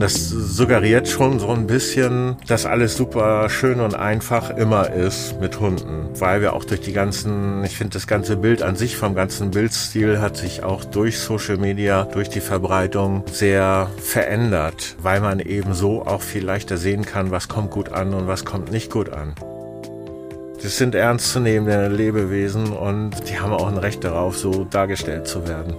Das suggeriert schon so ein bisschen, dass alles super schön und einfach immer ist mit Hunden, weil wir auch durch die ganzen, ich finde das ganze Bild an sich vom ganzen Bildstil hat sich auch durch Social Media, durch die Verbreitung sehr verändert, weil man eben so auch viel leichter sehen kann, was kommt gut an und was kommt nicht gut an. Das sind ernstzunehmende Lebewesen und die haben auch ein Recht darauf, so dargestellt zu werden.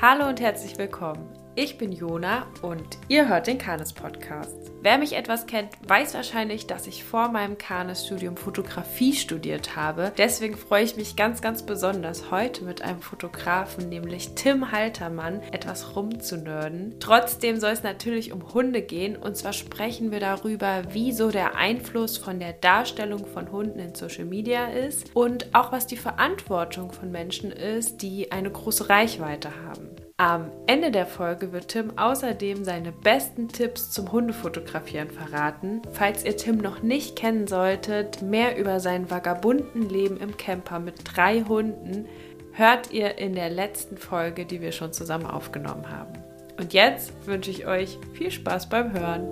Hallo und herzlich willkommen. Ich bin Jona und ihr hört den Kanes Podcast. Wer mich etwas kennt, weiß wahrscheinlich, dass ich vor meinem Kanes-Studium Fotografie studiert habe. Deswegen freue ich mich ganz, ganz besonders, heute mit einem Fotografen, nämlich Tim Haltermann, etwas rumzunörden. Trotzdem soll es natürlich um Hunde gehen und zwar sprechen wir darüber, wieso der Einfluss von der Darstellung von Hunden in Social Media ist und auch was die Verantwortung von Menschen ist, die eine große Reichweite haben. Am Ende der Folge wird Tim außerdem seine besten Tipps zum Hundefotografieren verraten. Falls ihr Tim noch nicht kennen solltet, mehr über sein vagabunden Leben im Camper mit drei Hunden hört ihr in der letzten Folge, die wir schon zusammen aufgenommen haben. Und jetzt wünsche ich euch viel Spaß beim Hören.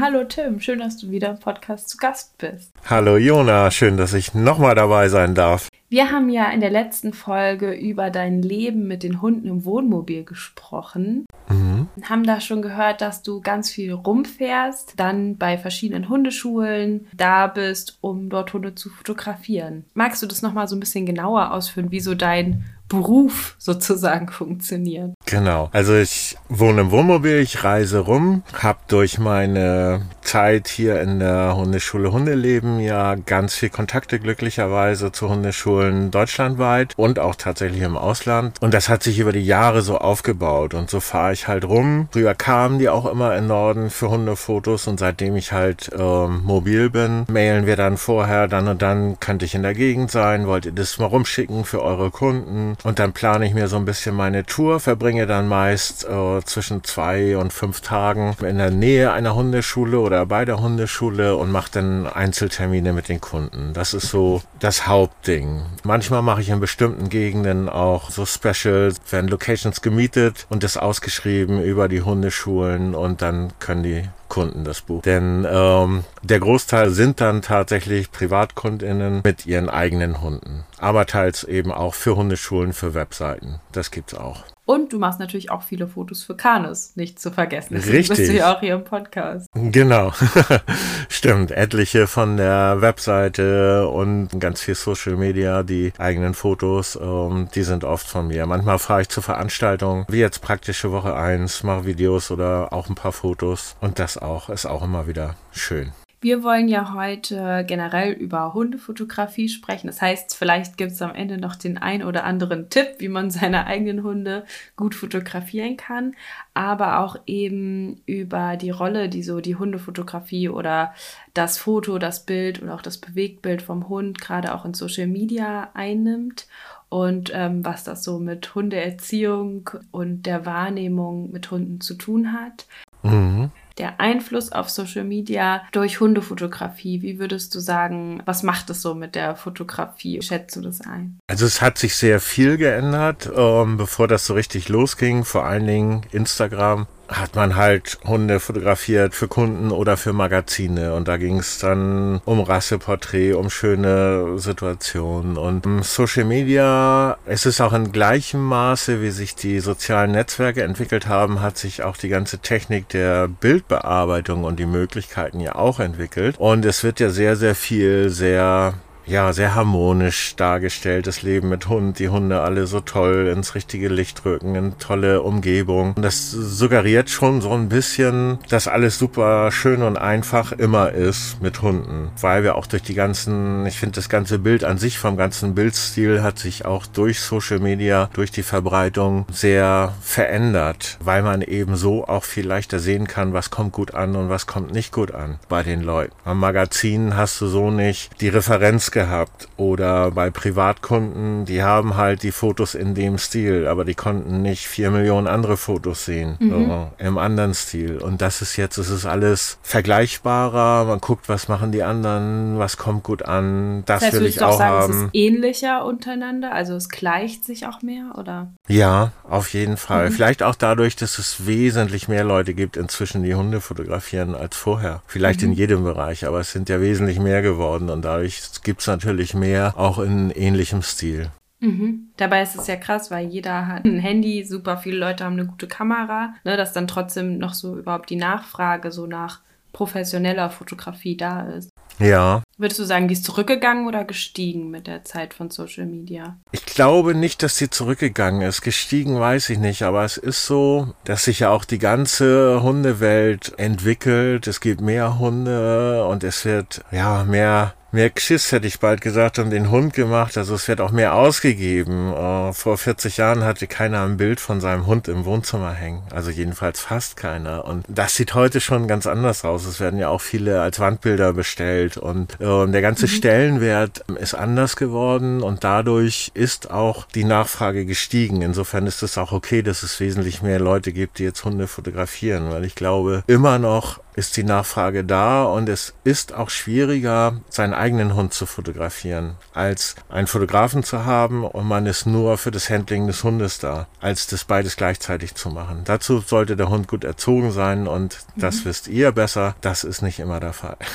Hallo Tim, schön, dass du wieder im Podcast zu Gast bist. Hallo Jona, schön, dass ich nochmal dabei sein darf. Wir haben ja in der letzten Folge über dein Leben mit den Hunden im Wohnmobil gesprochen. Mhm. Haben da schon gehört, dass du ganz viel rumfährst, dann bei verschiedenen Hundeschulen da bist, um dort Hunde zu fotografieren. Magst du das nochmal so ein bisschen genauer ausführen, wie so dein Beruf sozusagen funktioniert. Genau. Also ich wohne im Wohnmobil, ich reise rum, habe durch meine Zeit hier in der Hundeschule Hundeleben ja ganz viel Kontakte glücklicherweise zu Hundeschulen deutschlandweit und auch tatsächlich im Ausland. Und das hat sich über die Jahre so aufgebaut und so fahre ich halt rum. Früher kamen die auch immer in Norden für Hundefotos und seitdem ich halt ähm, mobil bin, mailen wir dann vorher, dann und dann könnte ich in der Gegend sein, wollt ihr das mal rumschicken für eure Kunden? Und dann plane ich mir so ein bisschen meine Tour, verbringe dann meist äh, zwischen zwei und fünf Tagen in der Nähe einer Hundeschule oder bei der Hundeschule und mache dann Einzeltermine mit den Kunden. Das ist so das Hauptding. Manchmal mache ich in bestimmten Gegenden auch so Specials, werden Locations gemietet und das ausgeschrieben über die Hundeschulen und dann können die Kunden das Buch. Denn ähm, der Großteil sind dann tatsächlich Privatkundinnen mit ihren eigenen Hunden. Aber teils eben auch für Hundeschulen, für Webseiten. Das gibt's auch. Und du machst natürlich auch viele Fotos für Kanus, nicht zu vergessen. Deswegen Richtig. bist du ja auch hier im Podcast. Genau. Stimmt. Etliche von der Webseite und ganz viel Social Media, die eigenen Fotos, ähm, die sind oft von mir. Manchmal fahre ich zu Veranstaltungen, wie jetzt praktische Woche eins, mache Videos oder auch ein paar Fotos. Und das auch, ist auch immer wieder schön. Wir wollen ja heute generell über Hundefotografie sprechen. Das heißt, vielleicht gibt es am Ende noch den ein oder anderen Tipp, wie man seine eigenen Hunde gut fotografieren kann, aber auch eben über die Rolle, die so die Hundefotografie oder das Foto, das Bild und auch das Bewegtbild vom Hund gerade auch in Social Media einnimmt und ähm, was das so mit Hundeerziehung und der Wahrnehmung mit Hunden zu tun hat. Mhm der Einfluss auf Social Media durch Hundefotografie. Wie würdest du sagen, was macht es so mit der Fotografie? Schätzt du das ein? Also es hat sich sehr viel geändert, ähm, bevor das so richtig losging. Vor allen Dingen Instagram hat man halt Hunde fotografiert für Kunden oder für Magazine. Und da ging es dann um Rasseporträt, um schöne Situationen. Und Social Media, es ist auch in gleichem Maße, wie sich die sozialen Netzwerke entwickelt haben, hat sich auch die ganze Technik der Bildbearbeitung und die Möglichkeiten ja auch entwickelt. Und es wird ja sehr, sehr viel sehr ja, sehr harmonisch dargestelltes Leben mit Hund, die Hunde alle so toll ins richtige Licht rücken, in tolle Umgebung. Das suggeriert schon so ein bisschen, dass alles super schön und einfach immer ist mit Hunden, weil wir auch durch die ganzen, ich finde das ganze Bild an sich vom ganzen Bildstil hat sich auch durch Social Media, durch die Verbreitung sehr verändert, weil man eben so auch viel leichter sehen kann, was kommt gut an und was kommt nicht gut an bei den Leuten. Am Magazin hast du so nicht die Referenz gehabt. Oder bei Privatkunden, die haben halt die Fotos in dem Stil, aber die konnten nicht vier Millionen andere Fotos sehen mhm. so, im anderen Stil. Und das ist jetzt, es ist alles vergleichbarer. Man guckt, was machen die anderen, was kommt gut an. Das, das heißt, will ich auch sagen, haben. Es ist ähnlicher untereinander, also es gleicht sich auch mehr, oder? Ja, auf jeden Fall. Mhm. Vielleicht auch dadurch, dass es wesentlich mehr Leute gibt inzwischen, die Hunde fotografieren als vorher. Vielleicht mhm. in jedem Bereich, aber es sind ja wesentlich mehr geworden und dadurch gibt es natürlich mehr, auch in ähnlichem Stil. Mhm. Dabei ist es ja krass, weil jeder hat ein Handy, super viele Leute haben eine gute Kamera, ne, dass dann trotzdem noch so überhaupt die Nachfrage so nach professioneller Fotografie da ist. Ja. Würdest du sagen, die ist zurückgegangen oder gestiegen mit der Zeit von Social Media? Ich glaube nicht, dass sie zurückgegangen ist. Gestiegen weiß ich nicht, aber es ist so, dass sich ja auch die ganze Hundewelt entwickelt. Es gibt mehr Hunde und es wird ja mehr mehr Geschiss, hätte ich bald gesagt, um den Hund gemacht. Also es wird auch mehr ausgegeben. Uh, vor 40 Jahren hatte keiner ein Bild von seinem Hund im Wohnzimmer hängen. Also jedenfalls fast keiner. Und das sieht heute schon ganz anders aus. Es werden ja auch viele als Wandbilder bestellt. Und uh, der ganze mhm. Stellenwert ist anders geworden. Und dadurch ist auch die Nachfrage gestiegen. Insofern ist es auch okay, dass es wesentlich mehr Leute gibt, die jetzt Hunde fotografieren. Weil ich glaube, immer noch ist die Nachfrage da und es ist auch schwieriger, seinen eigenen Hund zu fotografieren, als einen Fotografen zu haben und man ist nur für das Handling des Hundes da, als das beides gleichzeitig zu machen. Dazu sollte der Hund gut erzogen sein und mhm. das wisst ihr besser. Das ist nicht immer der Fall.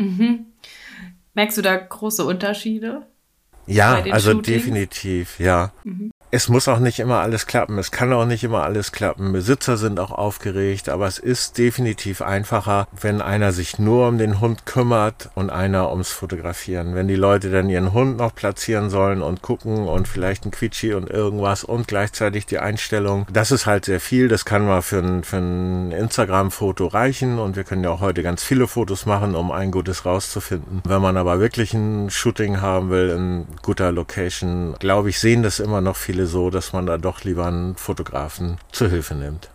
Mhm. Merkst du da große Unterschiede? Ja, also Shootings? definitiv, ja. Mhm es muss auch nicht immer alles klappen. Es kann auch nicht immer alles klappen. Besitzer sind auch aufgeregt, aber es ist definitiv einfacher, wenn einer sich nur um den Hund kümmert und einer ums Fotografieren. Wenn die Leute dann ihren Hund noch platzieren sollen und gucken und vielleicht ein Quietschi und irgendwas und gleichzeitig die Einstellung, das ist halt sehr viel. Das kann mal für ein, für ein Instagram-Foto reichen und wir können ja auch heute ganz viele Fotos machen, um ein gutes rauszufinden. Wenn man aber wirklich ein Shooting haben will in guter Location, glaube ich, sehen das immer noch viele viele so, dass man da doch lieber einen Fotografen zur Hilfe nimmt.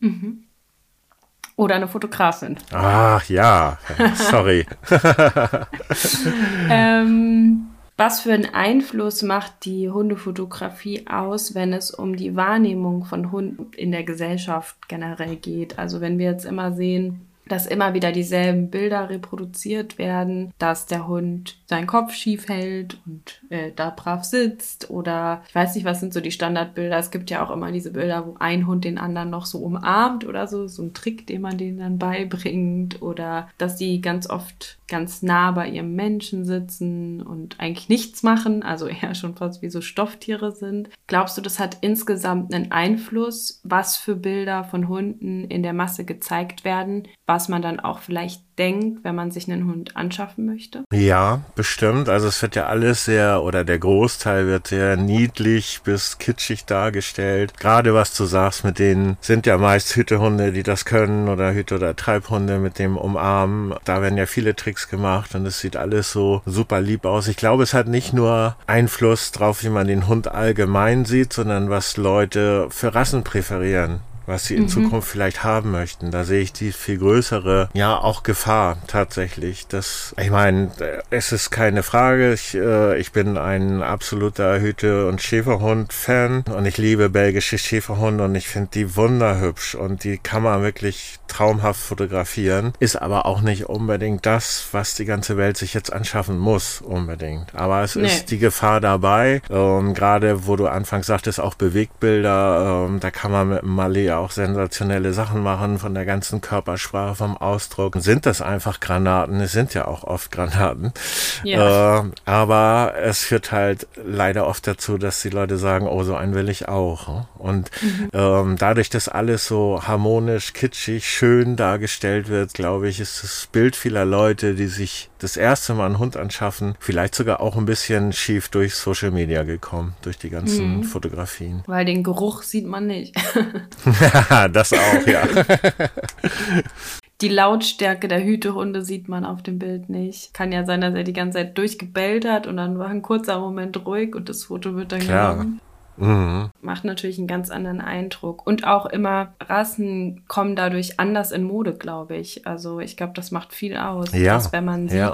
Mhm. Oder eine Fotografin. Ach ja, sorry. ähm, was für einen Einfluss macht die Hundefotografie aus, wenn es um die Wahrnehmung von Hunden in der Gesellschaft generell geht? Also wenn wir jetzt immer sehen, dass immer wieder dieselben Bilder reproduziert werden, dass der Hund seinen Kopf schief hält und äh, da brav sitzt oder ich weiß nicht, was sind so die Standardbilder. Es gibt ja auch immer diese Bilder, wo ein Hund den anderen noch so umarmt oder so, so ein Trick, den man denen dann beibringt oder dass die ganz oft ganz nah bei ihrem Menschen sitzen und eigentlich nichts machen, also eher schon fast wie so Stofftiere sind. Glaubst du, das hat insgesamt einen Einfluss, was für Bilder von Hunden in der Masse gezeigt werden, was man dann auch vielleicht denkt, wenn man sich einen Hund anschaffen möchte? Ja, bestimmt. Also es wird ja alles sehr, oder der Großteil wird sehr niedlich bis kitschig dargestellt. Gerade was du sagst, mit denen sind ja meist Hütehunde, die das können, oder Hüte- oder Treibhunde mit dem Umarmen. Da werden ja viele Tricks gemacht und es sieht alles so super lieb aus. Ich glaube, es hat nicht nur Einfluss drauf, wie man den Hund allgemein sieht, sondern was Leute für Rassen präferieren was sie in mhm. Zukunft vielleicht haben möchten. Da sehe ich die viel größere, ja, auch Gefahr tatsächlich. Das, ich meine, es ist keine Frage. Ich, äh, ich bin ein absoluter Hüte- und Schäferhund-Fan und ich liebe belgische Schäferhunde und ich finde die wunderhübsch und die kann man wirklich traumhaft fotografieren. Ist aber auch nicht unbedingt das, was die ganze Welt sich jetzt anschaffen muss, unbedingt. Aber es nee. ist die Gefahr dabei. Ähm, Gerade wo du anfangs sagtest, auch Bewegtbilder, ähm, da kann man mit Malé ja auch sensationelle Sachen machen, von der ganzen Körpersprache, vom Ausdruck. Sind das einfach Granaten? Es sind ja auch oft Granaten. Ja. Äh, aber es führt halt leider oft dazu, dass die Leute sagen, oh, so einen will ich auch. Und mhm. ähm, dadurch, dass alles so harmonisch, kitschig, schön dargestellt wird, glaube ich, ist das Bild vieler Leute, die sich das erste Mal einen Hund anschaffen, vielleicht sogar auch ein bisschen schief durch Social Media gekommen, durch die ganzen mhm. Fotografien. Weil den Geruch sieht man nicht. das auch, ja. Die Lautstärke der Hütehunde sieht man auf dem Bild nicht. Kann ja sein, dass er die ganze Zeit durchgebellt hat und dann war ein kurzer Moment ruhig und das Foto wird dann Klar. genommen. Mhm. Macht natürlich einen ganz anderen Eindruck. Und auch immer Rassen kommen dadurch anders in Mode, glaube ich. Also ich glaube, das macht viel aus. Ja. Dass, wenn man sieht, ja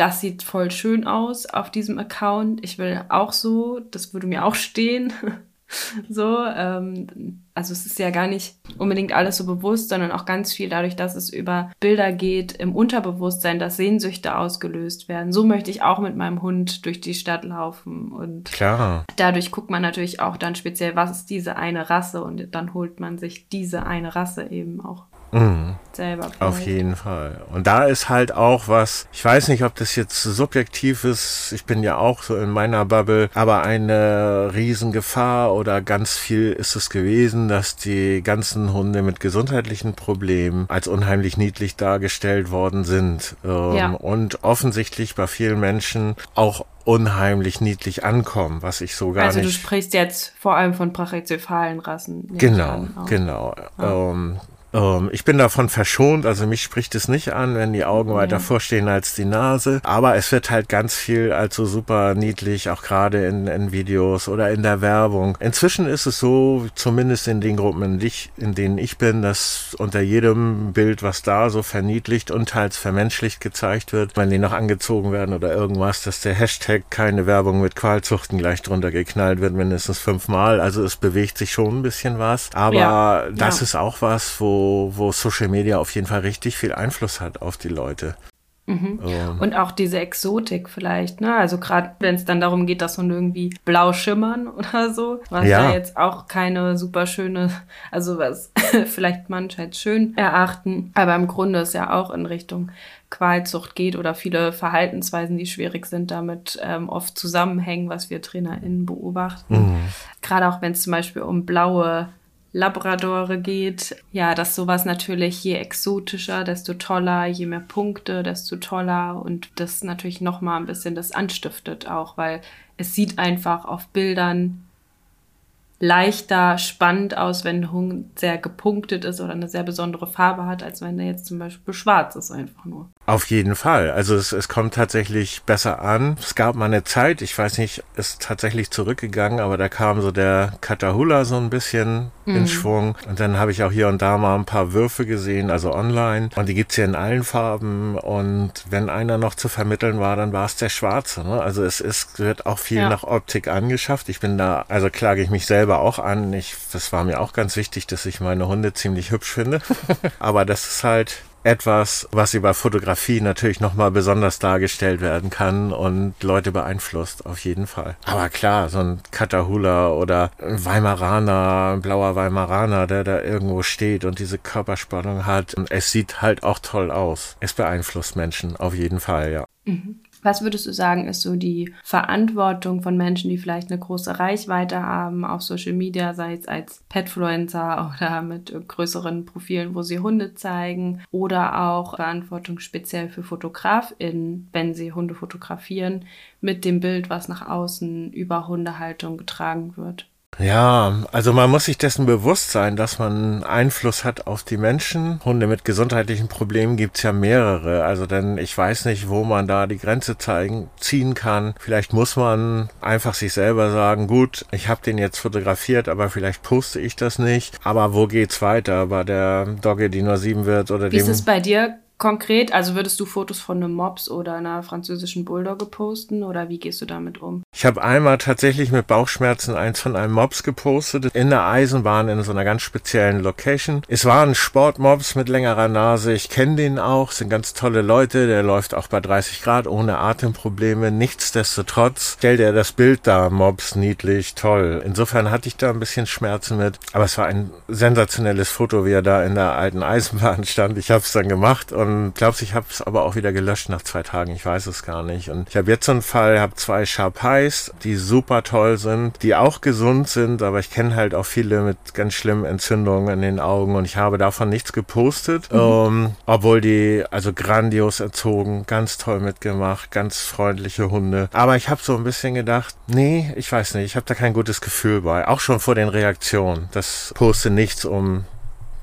das sieht voll schön aus auf diesem Account. Ich will auch so, das würde mir auch stehen. so, ähm, also es ist ja gar nicht unbedingt alles so bewusst, sondern auch ganz viel dadurch, dass es über Bilder geht im Unterbewusstsein, dass Sehnsüchte ausgelöst werden. So möchte ich auch mit meinem Hund durch die Stadt laufen und Klar. dadurch guckt man natürlich auch dann speziell, was ist diese eine Rasse und dann holt man sich diese eine Rasse eben auch Mhm. selber. vielleicht. Auf jeden Fall. Und da ist halt auch was, ich weiß nicht, ob das jetzt subjektiv ist, ich bin ja auch so in meiner Bubble, aber eine Riesengefahr oder ganz viel ist es gewesen, dass die ganzen Hunde mit gesundheitlichen Problemen als unheimlich niedlich dargestellt worden sind. Ähm, Ja. Und offensichtlich bei vielen Menschen auch unheimlich niedlich ankommen, was ich so gar Also du nicht sprichst jetzt vor allem von brachycephalen Rassen. Genau, genau. Ähm, ähm, ich bin davon verschont, also mich spricht es nicht an, wenn die Augen weiter vorstehen als die Nase. Aber es wird halt ganz viel als so super niedlich, auch gerade in, in Videos oder in der Werbung. Inzwischen ist es so, zumindest in den Gruppen, in, dich, in denen ich bin, dass unter jedem Bild, was da so verniedlicht und teils vermenschlicht gezeigt wird, wenn die noch angezogen werden oder irgendwas, dass der Hashtag keine Werbung mit Qualzuchten gleich drunter geknallt wird, mindestens fünfmal. Also es bewegt sich schon ein bisschen was. Aber Ja, das ja. ist auch was, wo, wo Social Media auf jeden Fall richtig viel Einfluss hat auf die Leute. Ähm, Und auch diese Exotik vielleicht, ne? Also gerade wenn es dann darum geht, dass Hunde irgendwie blau schimmern oder so, was Ja. ja jetzt auch keine super schöne, also was vielleicht manche als schön erachten, aber im Grunde es ja auch in Richtung Qualzucht geht oder viele Verhaltensweisen, die schwierig sind, damit ähm, oft zusammenhängen, was wir TrainerInnen beobachten. Gerade auch wenn es zum Beispiel um blaue Labradore geht. Ja, dass sowas natürlich je exotischer, desto toller, je mehr Punkte, desto toller und das natürlich nochmal ein bisschen das anstiftet auch, weil es sieht einfach auf Bildern leichter, spannend aus, wenn ein Hund sehr gepunktet ist oder eine sehr besondere Farbe hat, als wenn der jetzt zum Beispiel schwarz ist einfach nur. Auf jeden Fall. Also es, es kommt tatsächlich besser an. Es gab mal eine Zeit, ich weiß nicht, ist tatsächlich zurückgegangen, aber da kam so der Katahula so ein bisschen in Schwung. Und dann habe ich auch hier und da mal ein paar Würfe gesehen, also online. Und die gibt's hier in allen Farben. Und wenn einer noch zu vermitteln war, dann war es der Schwarze. Ne? Also es ist, wird auch viel Ja. nach Optik angeschafft. Ich bin da, also klage ich mich selber auch an. Ich, das war mir auch ganz wichtig, dass ich meine Hunde ziemlich hübsch finde. aber das ist halt etwas, was über Fotografie natürlich nochmal besonders dargestellt werden kann und Leute beeinflusst, auf jeden Fall. Aber klar, so ein Katahula oder ein Weimaraner, ein blauer Weimaraner, der da irgendwo steht und diese Körperspannung hat, und es sieht halt auch toll aus. Es beeinflusst Menschen, auf jeden Fall, ja. Was würdest du sagen, ist so die Verantwortung von Menschen, die vielleicht eine große Reichweite haben auf Social Media, sei es als Petfluencer oder mit größeren Profilen, wo sie Hunde zeigen, oder auch Verantwortung speziell für FotografInnen, wenn sie Hunde fotografieren, mit dem Bild, was nach außen über Hundehaltung getragen wird? Ja, also man muss sich dessen bewusst sein, dass man Einfluss hat auf die Menschen. Hunde mit gesundheitlichen Problemen gibt's ja mehrere. Also denn ich weiß nicht, wo man da die Grenze zeigen, ziehen kann. Vielleicht muss man einfach sich selber sagen, gut, ich habe den jetzt fotografiert, aber vielleicht poste ich das nicht. Aber wo geht's weiter? Bei der Dogge, die nur sieben wird oder Wie ist dem... es bei dir konkret? Also würdest du Fotos von einem Mops oder einer französischen Bulldogge posten oder wie gehst du damit um? Ich habe einmal tatsächlich mit Bauchschmerzen eins von einem Mops gepostet, in der Eisenbahn in so einer ganz speziellen Location. Es war ein Sportmops mit längerer Nase. Ich kenne den auch, sind ganz tolle Leute. Der läuft auch bei 30 Grad ohne Atemprobleme. Nichtsdestotrotz stellt er das Bild da, Mops, niedlich, toll. Insofern hatte ich da ein bisschen Schmerzen mit. Aber es war ein sensationelles Foto, wie er da in der alten Eisenbahn stand. Ich habe es dann gemacht und glaubst, ich habe es aber auch wieder gelöscht nach zwei Tagen. Ich weiß es gar nicht. Und ich habe jetzt so einen Fall, habe zwei Sharpais, die super toll sind, die auch gesund sind, aber ich kenne halt auch viele mit ganz schlimmen Entzündungen in den Augen und ich habe davon nichts gepostet, ähm, obwohl die also grandios erzogen, ganz toll mitgemacht, ganz freundliche Hunde. Aber ich habe so ein bisschen gedacht, nee, ich weiß nicht, ich habe da kein gutes Gefühl bei, auch schon vor den Reaktionen. Das poste nichts, um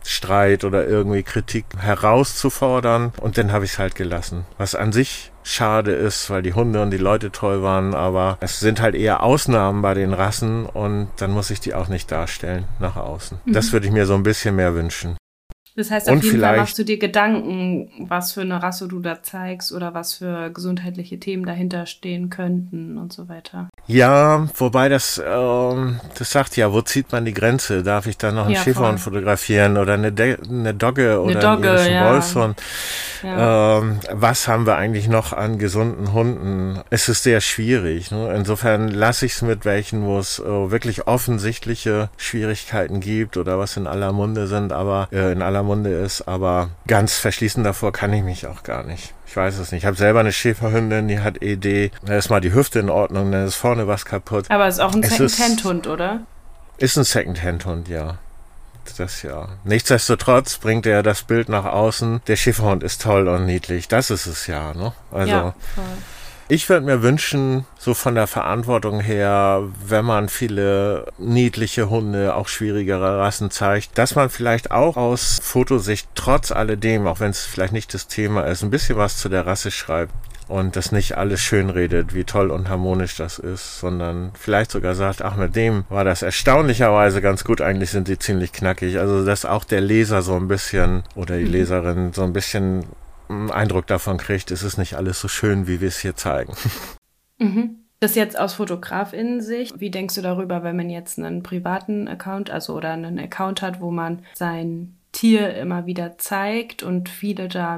Streit oder irgendwie Kritik herauszufordern. Und dann habe ich es halt gelassen. Was an sich schade ist, weil die Hunde und die Leute toll waren, aber es sind halt eher Ausnahmen bei den Rassen und dann muss ich die auch nicht darstellen nach außen. Das würde ich mir so ein bisschen mehr wünschen. Das heißt, auf und jeden Fall machst du dir Gedanken, was für eine Rasse du da zeigst oder was für gesundheitliche Themen dahinter stehen könnten und so weiter. Ja, wobei das, ähm, das sagt ja, wo zieht man die Grenze? Darf ich da noch einen ja, Schäferhund fotografieren oder eine, De eine Dogge oder eine Dogge, einen ja. Wolfshund? Ja. Ähm, was haben wir eigentlich noch an gesunden Hunden? Es ist sehr schwierig. Ne? Insofern lasse ich es mit welchen, wo es äh, wirklich offensichtliche Schwierigkeiten gibt oder was in aller Munde sind, aber äh, in aller Munde ist, aber ganz verschließen davor kann ich mich auch gar nicht. Ich weiß es nicht. Ich habe selber eine Schäferhündin, die hat ED. Da ist mal die Hüfte in Ordnung, dann ist vorne was kaputt. Aber ist auch ein Second-Hand-Hund, oder? Ist ein Second-Hand-Hund, ja. Das ja. Nichtsdestotrotz bringt er das Bild nach außen. Der Schäferhund ist toll und niedlich. Das ist es ja, ne? Also. Ja, voll. Ich würde mir wünschen, so von der Verantwortung her, wenn man viele niedliche Hunde, auch schwierigere Rassen zeigt, dass man vielleicht auch aus Fotosicht trotz alledem, auch wenn es vielleicht nicht das Thema ist, ein bisschen was zu der Rasse schreibt und das nicht alles schön redet, wie toll und harmonisch das ist, sondern vielleicht sogar sagt, ach, mit dem war das erstaunlicherweise ganz gut, eigentlich sind die ziemlich knackig. Also, dass auch der Leser so ein bisschen oder die mhm. Leserin so ein bisschen Eindruck davon kriegt, ist es nicht alles so schön, wie wir es hier zeigen. Mhm. Das jetzt aus Fotografin-Sicht. Wie denkst du darüber, wenn man jetzt einen privaten Account, also oder einen Account hat, wo man sein Tier immer wieder zeigt und viele da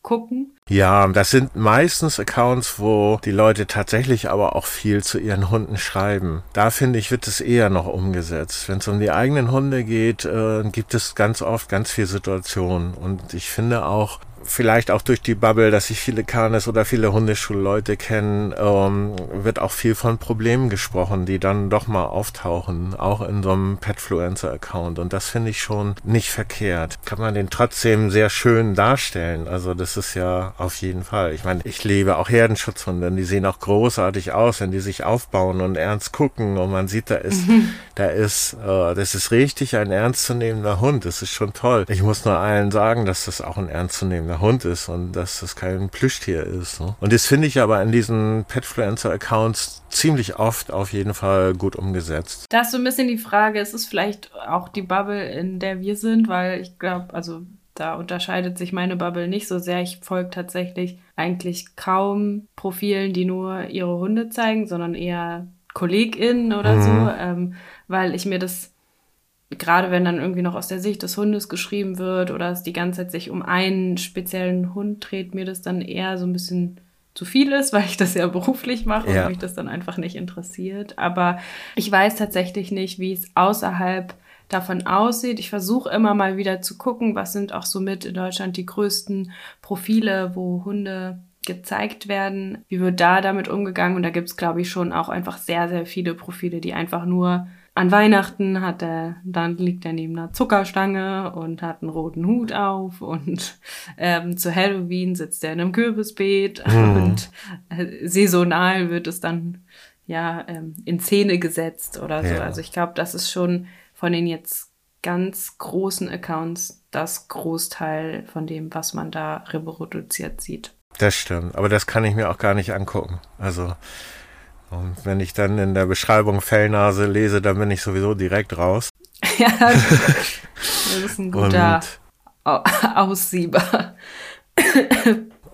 mitgucken? Ja, das sind meistens Accounts, wo die Leute tatsächlich aber auch viel zu ihren Hunden schreiben. Da finde ich, wird es eher noch umgesetzt. Wenn es um die eigenen Hunde geht, äh, gibt es ganz oft ganz viele Situationen. Und ich finde auch, vielleicht auch durch die Bubble, dass sich viele Kanes oder viele Hundeschulleute kennen, ähm, wird auch viel von Problemen gesprochen, die dann doch mal auftauchen, auch in so einem Petfluencer-Account. Und das finde ich schon nicht verkehrt. Kann man den trotzdem sehr schön darstellen. Also das ist ja auf jeden Fall. Ich meine, ich liebe auch Herdenschutzhunde, die sehen auch großartig aus, wenn die sich aufbauen und ernst gucken und man sieht, da ist, mhm. da ist, äh, das ist richtig ein ernstzunehmender Hund. Das ist schon toll. Ich muss nur allen sagen, dass das auch ein ernstzunehmender eigener Hund ist und dass das kein Plüschtier ist. Ne? Und das finde ich aber in diesen Petfluencer-Accounts ziemlich oft auf jeden Fall gut umgesetzt. Da ist so ein bisschen die Frage, ist es vielleicht auch die Bubble, in der wir sind, weil ich glaube, also da unterscheidet sich meine Bubble nicht so sehr. Ich folge tatsächlich eigentlich kaum Profilen, die nur ihre Hunde zeigen, sondern eher KollegInnen oder mhm. so, ähm, weil ich mir das gerade wenn dann irgendwie noch aus der Sicht des Hundes geschrieben wird oder es die ganze Zeit sich um einen speziellen Hund dreht, mir das dann eher so ein bisschen zu viel ist, weil ich das ja beruflich mache ja. und mich das dann einfach nicht interessiert. Aber ich weiß tatsächlich nicht, wie es außerhalb davon aussieht. Ich versuche immer mal wieder zu gucken, was sind auch so mit in Deutschland die größten Profile, wo Hunde gezeigt werden. Wie wird da damit umgegangen? Und da gibt es, glaube ich, schon auch einfach sehr, sehr viele Profile, die einfach nur an Weihnachten hat er, dann liegt er neben einer Zuckerstange und hat einen roten Hut auf und ähm, zu Halloween sitzt er in einem Kürbisbeet mhm. und äh, saisonal wird es dann ja ähm, in Szene gesetzt oder so. Ja. Also ich glaube, das ist schon von den jetzt ganz großen Accounts das Großteil von dem, was man da reproduziert sieht. Das stimmt, aber das kann ich mir auch gar nicht angucken. Also und wenn ich dann in der Beschreibung Fellnase lese, dann bin ich sowieso direkt raus. ja, das ist ein guter Und, Aussieber.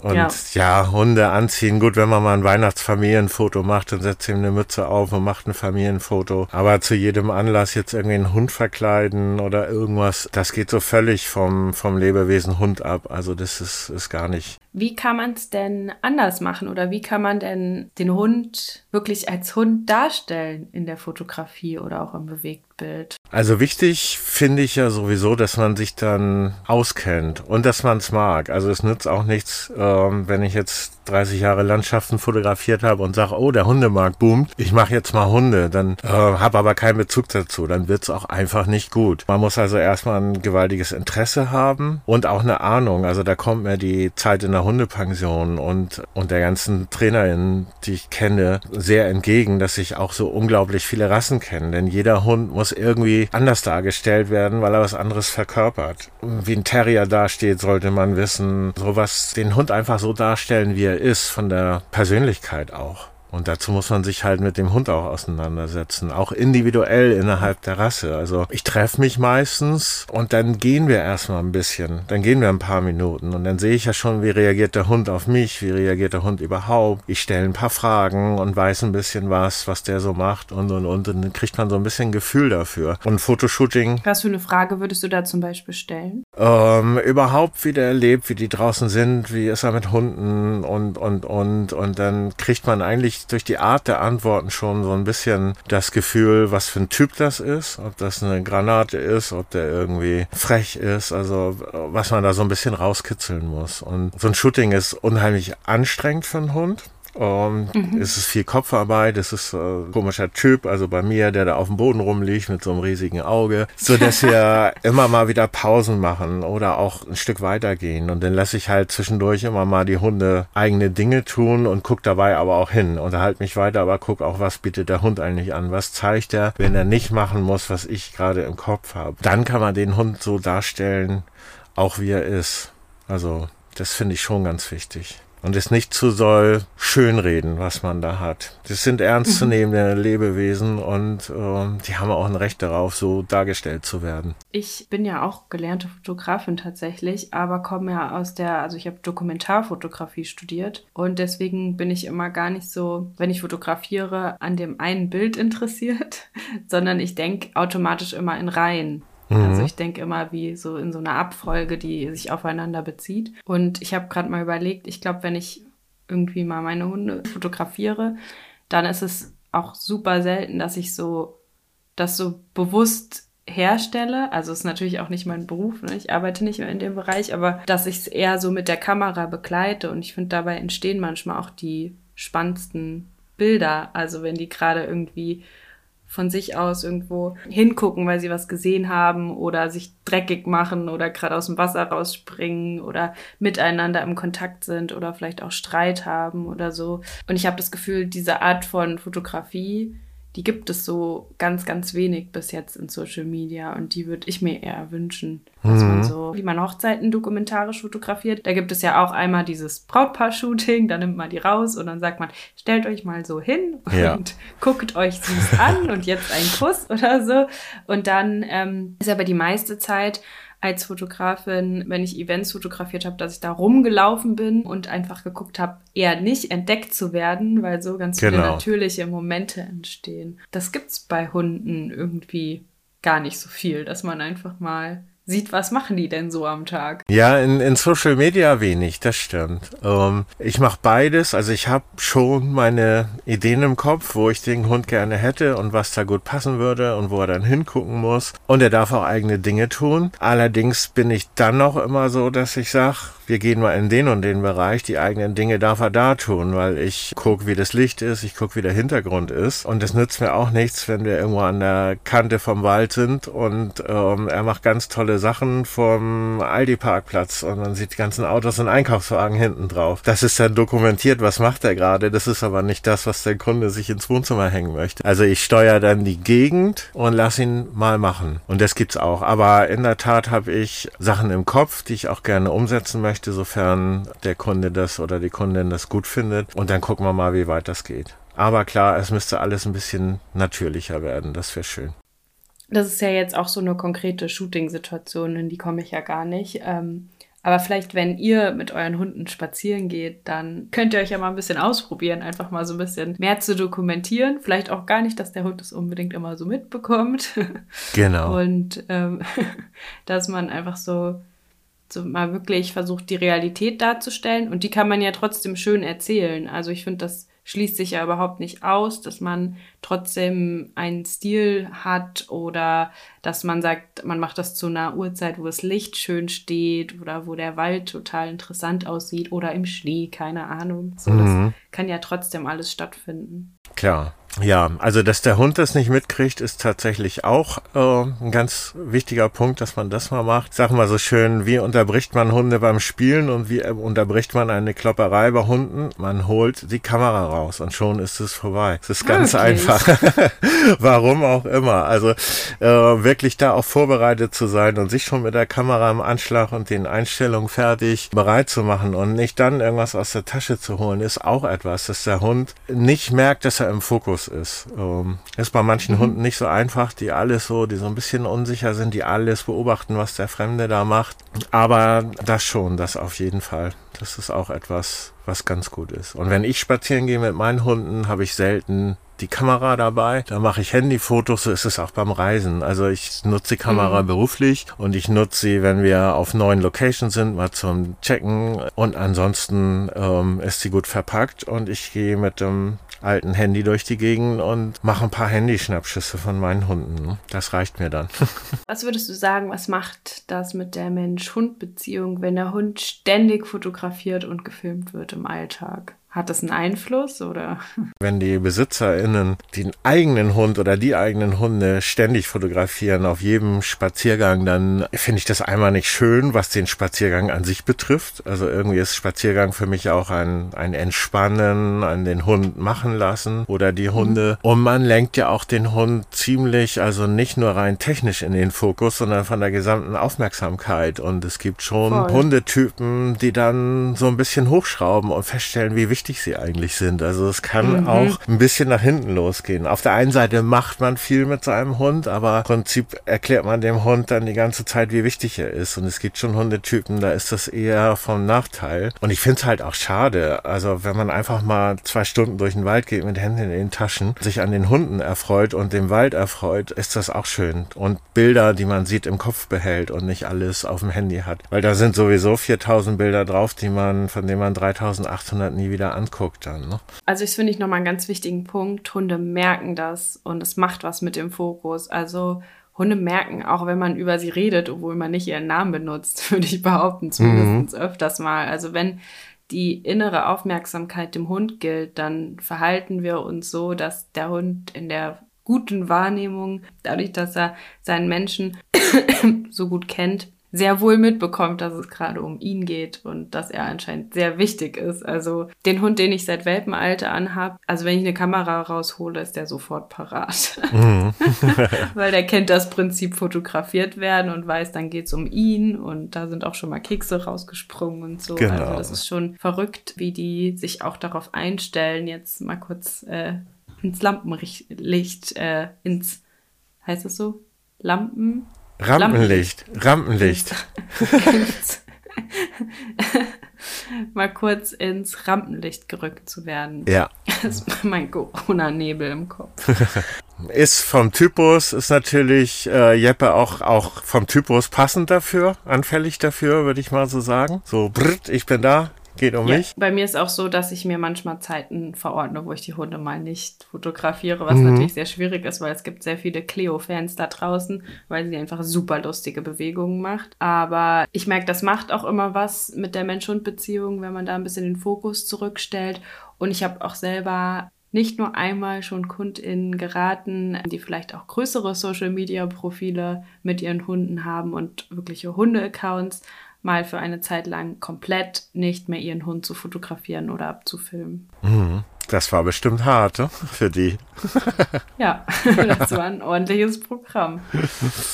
Und ja. ja. Hunde anziehen. Gut, wenn man mal ein Weihnachtsfamilienfoto macht, dann setzt ihm eine Mütze auf und macht ein Familienfoto. Aber zu jedem Anlass jetzt irgendwie einen Hund verkleiden oder irgendwas, das geht so völlig vom, vom Lebewesen Hund ab. Also das ist, ist gar nicht. Wie kann man es denn anders machen oder wie kann man denn den Hund wirklich als Hund darstellen in der Fotografie oder auch im Bewegtbild? Also wichtig finde ich ja sowieso, dass man sich dann auskennt und dass man es mag. Also es nützt auch nichts, ähm, wenn ich jetzt 30 Jahre Landschaften fotografiert habe und sage, oh, der Hundemarkt boomt, ich mache jetzt mal Hunde, dann äh, habe aber keinen Bezug dazu, dann wird's auch einfach nicht gut. Man muss also erstmal ein gewaltiges Interesse haben und auch eine Ahnung. Also da kommt mir die Zeit in der Hundepension und, und der ganzen Trainerin, die ich kenne, sehr entgegen, dass ich auch so unglaublich viele Rassen kenne. Denn jeder Hund muss irgendwie anders dargestellt werden, weil er was anderes verkörpert. Wie ein Terrier dasteht, sollte man wissen. Sowas, den Hund einfach so darstellen, wie er ist, von der Persönlichkeit auch. Und dazu muss man sich halt mit dem Hund auch auseinandersetzen, auch individuell innerhalb der Rasse. Also ich treffe mich meistens und dann gehen wir erstmal ein bisschen, dann gehen wir ein paar Minuten und dann sehe ich ja schon, wie reagiert der Hund auf mich, wie reagiert der Hund überhaupt. Ich stelle ein paar Fragen und weiß ein bisschen was, was der so macht und und und. Und dann kriegt man so ein bisschen Gefühl dafür. Und Fotoshooting. Was für eine Frage würdest du da zum Beispiel stellen? Ähm, überhaupt, wie der erlebt, wie die draußen sind, wie ist er mit Hunden und und und. Und dann kriegt man eigentlich durch die Art der Antworten schon so ein bisschen das Gefühl, was für ein Typ das ist, ob das eine Granate ist, ob der irgendwie frech ist, also was man da so ein bisschen rauskitzeln muss. Und so ein Shooting ist unheimlich anstrengend für einen Hund. Und mhm. es ist viel Kopfarbeit, es ist ein komischer Typ, also bei mir, der da auf dem Boden rumliegt mit so einem riesigen Auge, so dass wir immer mal wieder Pausen machen oder auch ein Stück weitergehen. Und dann lasse ich halt zwischendurch immer mal die Hunde eigene Dinge tun und guck dabei aber auch hin. Unterhalte mich weiter, aber guck auch, was bietet der Hund eigentlich an? Was zeigt er, wenn er nicht machen muss, was ich gerade im Kopf habe? Dann kann man den Hund so darstellen, auch wie er ist. Also, das finde ich schon ganz wichtig und es nicht zu soll schönreden, was man da hat. Das sind ernstzunehmende mhm. Lebewesen und äh, die haben auch ein Recht darauf, so dargestellt zu werden. Ich bin ja auch gelernte Fotografin tatsächlich, aber komme ja aus der, also ich habe Dokumentarfotografie studiert und deswegen bin ich immer gar nicht so, wenn ich fotografiere, an dem einen Bild interessiert, sondern ich denke automatisch immer in Reihen. Also mhm. Also ich denke immer wie so in so einer Abfolge, die sich aufeinander bezieht. Und ich habe gerade mal überlegt, ich glaube, wenn ich irgendwie mal meine Hunde fotografiere, dann ist es auch super selten, dass ich so das so bewusst herstelle. Also ist natürlich auch nicht mein Beruf, ne? ich arbeite nicht mehr in dem Bereich, aber dass ich es eher so mit der Kamera begleite und ich finde, dabei entstehen manchmal auch die spannendsten Bilder. Also wenn die gerade irgendwie von sich aus irgendwo hingucken, weil sie was gesehen haben oder sich dreckig machen oder gerade aus dem Wasser rausspringen oder miteinander im Kontakt sind oder vielleicht auch Streit haben oder so. Und ich habe das Gefühl, diese Art von Fotografie die gibt es so ganz, ganz wenig bis jetzt in Social Media und die würde ich mir eher wünschen, dass mhm. man so, wie man Hochzeiten dokumentarisch fotografiert. Da gibt es ja auch einmal dieses Brautpaar-Shooting, da nimmt man die raus und dann sagt man, stellt euch mal so hin ja. und guckt euch süß an und jetzt ein Kuss oder so. Und dann ähm, ist aber die meiste Zeit als Fotografin, wenn ich Events fotografiert habe, dass ich da rumgelaufen bin und einfach geguckt habe, eher nicht entdeckt zu werden, weil so ganz genau. viele natürliche Momente entstehen. Das gibt's bei Hunden irgendwie gar nicht so viel, dass man einfach mal sieht, was machen die denn so am Tag? Ja, in, in Social Media wenig, das stimmt. Ähm, ich mache beides, also ich habe schon meine Ideen im Kopf, wo ich den Hund gerne hätte und was da gut passen würde und wo er dann hingucken muss. Und er darf auch eigene Dinge tun. Allerdings bin ich dann noch immer so, dass ich sage, wir gehen mal in den und den Bereich, die eigenen Dinge darf er da tun, weil ich gucke, wie das Licht ist, ich gucke, wie der Hintergrund ist. Und es nützt mir auch nichts, wenn wir irgendwo an der Kante vom Wald sind und ähm, er macht ganz tolle Sachen vom Aldi-Parkplatz und man sieht die ganzen Autos und Einkaufswagen hinten drauf. Das ist dann dokumentiert, was macht er gerade. Das ist aber nicht das, was der Kunde sich ins Wohnzimmer hängen möchte. Also ich steuere dann die Gegend und lass ihn mal machen. Und das gibt's auch. Aber in der Tat habe ich Sachen im Kopf, die ich auch gerne umsetzen möchte möchte, sofern der Kunde das oder die Kundin das gut findet. Und dann gucken wir mal, wie weit das geht. Aber klar, es müsste alles ein bisschen natürlicher werden. Das wäre schön. Das ist ja jetzt auch so eine konkrete Shooting-Situation, in die komme ich ja gar nicht. Ähm, aber vielleicht, wenn ihr mit euren Hunden spazieren geht, dann könnt ihr euch ja mal ein bisschen ausprobieren, einfach mal so ein bisschen mehr zu dokumentieren. Vielleicht auch gar nicht, dass der Hund es unbedingt immer so mitbekommt. Genau. Und ähm, dass man einfach so so mal wirklich versucht, die Realität darzustellen. Und die kann man ja trotzdem schön erzählen. Also ich finde, das schließt sich ja überhaupt nicht aus, dass man trotzdem einen Stil hat oder dass man sagt, man macht das zu einer Uhrzeit, wo das Licht schön steht oder wo der Wald total interessant aussieht oder im Schnee, keine Ahnung. So, mhm. Das kann ja trotzdem alles stattfinden. Klar. Ja, also dass der Hund das nicht mitkriegt, ist tatsächlich auch äh, ein ganz wichtiger Punkt, dass man das mal macht. Sag mal so schön, wie unterbricht man Hunde beim Spielen und wie äh, unterbricht man eine Klopperei bei Hunden? Man holt die Kamera raus und schon ist es vorbei. Es ist ganz okay, einfach. Warum auch immer. Also äh, wirklich da auch vorbereitet zu sein und sich schon mit der Kamera im Anschlag und den Einstellungen fertig bereit zu machen und nicht dann irgendwas aus der Tasche zu holen, ist auch etwas, dass der Hund nicht merkt, dass er im Fokus ist. Ähm, ist bei manchen mhm. Hunden nicht so einfach, die alles so, die so ein bisschen unsicher sind, die alles beobachten, was der Fremde da macht. Aber das schon, das auf jeden Fall. Das ist auch etwas, was ganz gut ist. Und wenn ich spazieren gehe mit meinen Hunden, habe ich selten die Kamera dabei. Da mache ich Handyfotos, so ist es auch beim Reisen. Also ich nutze die Kamera mhm. beruflich und ich nutze sie, wenn wir auf neuen Locations sind, mal zum Checken. Und ansonsten ähm, ist sie gut verpackt und ich gehe mit dem alten Handy durch die Gegend und mache ein paar Handyschnappschüsse von meinen Hunden. Das reicht mir dann. Was würdest du sagen, was macht das mit der Mensch-Hund-Beziehung, wenn der Hund ständig fotografiert und gefilmt wird im Alltag? Hat das einen Einfluss oder? Wenn die BesitzerInnen den eigenen Hund oder die eigenen Hunde ständig fotografieren auf jedem Spaziergang, dann finde ich das einmal nicht schön, was den Spaziergang an sich betrifft. Also irgendwie ist Spaziergang für mich auch ein, ein Entspannen, an den Hund machen lassen oder die Hunde. Mhm. Und man lenkt ja auch den Hund ziemlich, also nicht nur rein technisch in den Fokus, sondern von der gesamten Aufmerksamkeit. Und es gibt schon Voll. Hundetypen, die dann so ein bisschen hochschrauben und feststellen, wie wichtig wichtig sie eigentlich sind. Also es kann mhm. auch ein bisschen nach hinten losgehen. Auf der einen Seite macht man viel mit seinem Hund, aber im Prinzip erklärt man dem Hund dann die ganze Zeit, wie wichtig er ist. Und es gibt schon Hundetypen, da ist das eher vom Nachteil. Und ich finde es halt auch schade. Also wenn man einfach mal zwei Stunden durch den Wald geht mit Händen in den Taschen, sich an den Hunden erfreut und dem Wald erfreut, ist das auch schön. Und Bilder, die man sieht, im Kopf behält und nicht alles auf dem Handy hat. Weil da sind sowieso 4000 Bilder drauf, die man, von denen man 3800 nie wieder anguckt dann. Ne? Also ich finde ich nochmal einen ganz wichtigen Punkt. Hunde merken das und es macht was mit dem Fokus. Also Hunde merken, auch wenn man über sie redet, obwohl man nicht ihren Namen benutzt, würde ich behaupten, zumindest mhm. öfters mal. Also wenn die innere Aufmerksamkeit dem Hund gilt, dann verhalten wir uns so, dass der Hund in der guten Wahrnehmung, dadurch, dass er seinen Menschen so gut kennt, sehr wohl mitbekommt, dass es gerade um ihn geht und dass er anscheinend sehr wichtig ist. Also den Hund, den ich seit Welpenalter anhab, also wenn ich eine Kamera raushole, ist der sofort parat. Mhm. Weil der kennt das Prinzip fotografiert werden und weiß, dann geht's um ihn und da sind auch schon mal Kekse rausgesprungen und so. Genau. Also das ist schon verrückt, wie die sich auch darauf einstellen, jetzt mal kurz äh, ins Lampenlicht, äh, ins, heißt das so? Lampen? Rampenlicht. Rampenlicht. mal kurz ins Rampenlicht gerückt zu werden. Ja. Das ist mein Corona-Nebel im Kopf. ist vom Typus, ist natürlich äh, Jeppe auch, auch vom Typus passend dafür, anfällig dafür, würde ich mal so sagen. So, brrrt, ich bin da, Geht um ja, mich? Bei mir ist auch so, dass ich mir manchmal Zeiten verordne, wo ich die Hunde mal nicht fotografiere, was mhm. natürlich sehr schwierig ist, weil es gibt sehr viele Cleo-Fans da draußen, weil sie einfach super lustige Bewegungen macht. Aber ich merke, das macht auch immer was mit der Mensch-Hund-Beziehung, wenn man da ein bisschen den Fokus zurückstellt. Und ich habe auch selber nicht nur einmal schon KundInnen geraten, die vielleicht auch größere Social-Media-Profile mit ihren Hunden haben und wirkliche Hunde-Accounts, mal für eine Zeit lang komplett nicht mehr ihren Hund zu fotografieren oder abzufilmen. Mhm. Das war bestimmt hart ne? für die. ja, das war ein ordentliches Programm.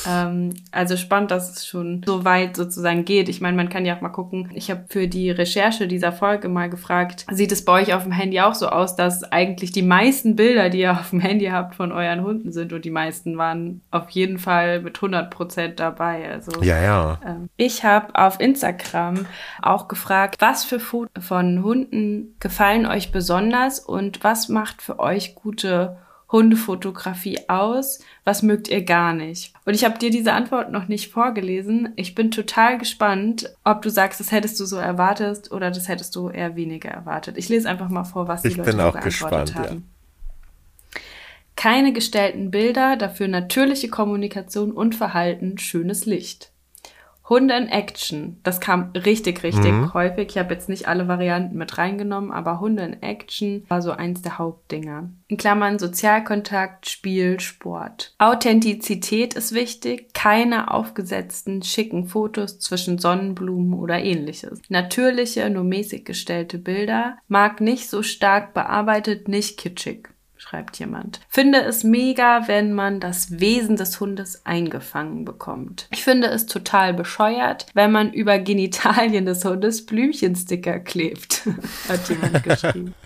ähm, also spannend, dass es schon so weit sozusagen geht. Ich meine, man kann ja auch mal gucken. Ich habe für die Recherche dieser Folge mal gefragt, sieht es bei euch auf dem Handy auch so aus, dass eigentlich die meisten Bilder, die ihr auf dem Handy habt, von euren Hunden sind und die meisten waren auf jeden Fall mit 100 Prozent dabei. Also ja, ja. Ähm, ich habe auf Instagram auch gefragt, was für Fotos von Hunden gefallen euch besonders und was macht für euch gute Hundefotografie aus? Was mögt ihr gar nicht? Und ich habe dir diese Antwort noch nicht vorgelesen. Ich bin total gespannt, ob du sagst, das hättest du so erwartet oder das hättest du eher weniger erwartet. Ich lese einfach mal vor, was die ich Leute bin auch gespannt, haben. Ja. Keine gestellten Bilder, dafür natürliche Kommunikation und Verhalten, schönes Licht. Hunde in Action, das kam richtig, richtig mhm. häufig. Ich habe jetzt nicht alle Varianten mit reingenommen, aber Hunde in Action war so eins der Hauptdinger. In Klammern Sozialkontakt, Spiel, Sport. Authentizität ist wichtig, keine aufgesetzten, schicken Fotos zwischen Sonnenblumen oder ähnliches. Natürliche, nur mäßig gestellte Bilder, mag nicht so stark bearbeitet, nicht kitschig schreibt jemand. Finde es mega, wenn man das Wesen des Hundes eingefangen bekommt. Ich finde es total bescheuert, wenn man über Genitalien des Hundes Blümchensticker klebt, hat jemand geschrieben.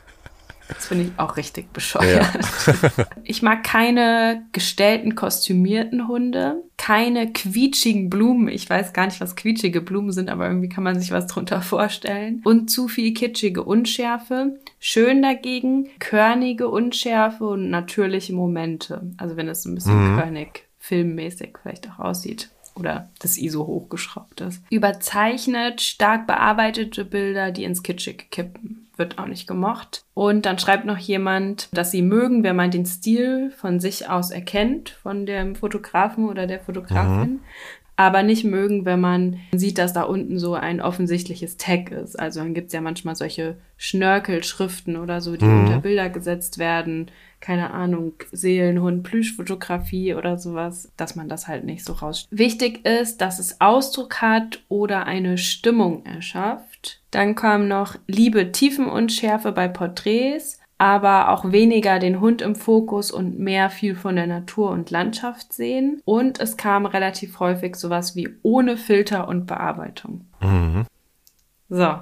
Das finde ich auch richtig bescheuert. Ja. ich mag keine gestellten, kostümierten Hunde, keine quietschigen Blumen. Ich weiß gar nicht, was quietschige Blumen sind, aber irgendwie kann man sich was drunter vorstellen. Und zu viel kitschige Unschärfe. Schön dagegen körnige Unschärfe und natürliche Momente. Also wenn es ein bisschen mhm. körnig, filmmäßig vielleicht auch aussieht oder das ISO hochgeschraubt ist. Überzeichnet, stark bearbeitete Bilder, die ins Kitschig kippen wird auch nicht gemocht. Und dann schreibt noch jemand, dass sie mögen, wenn man den Stil von sich aus erkennt, von dem Fotografen oder der Fotografin. Mhm. Aber nicht mögen, wenn man sieht, dass da unten so ein offensichtliches Tag ist. Also dann gibt's ja manchmal solche Schnörkelschriften oder so, die mhm. unter Bilder gesetzt werden. Keine Ahnung, Seelenhund, Plüschfotografie oder sowas, dass man das halt nicht so raus. Wichtig ist, dass es Ausdruck hat oder eine Stimmung erschafft dann kam noch Liebe, Tiefenunschärfe bei Porträts, aber auch weniger den Hund im Fokus und mehr viel von der Natur und Landschaft sehen. Und es kam relativ häufig sowas wie ohne Filter und Bearbeitung. Mhm. So,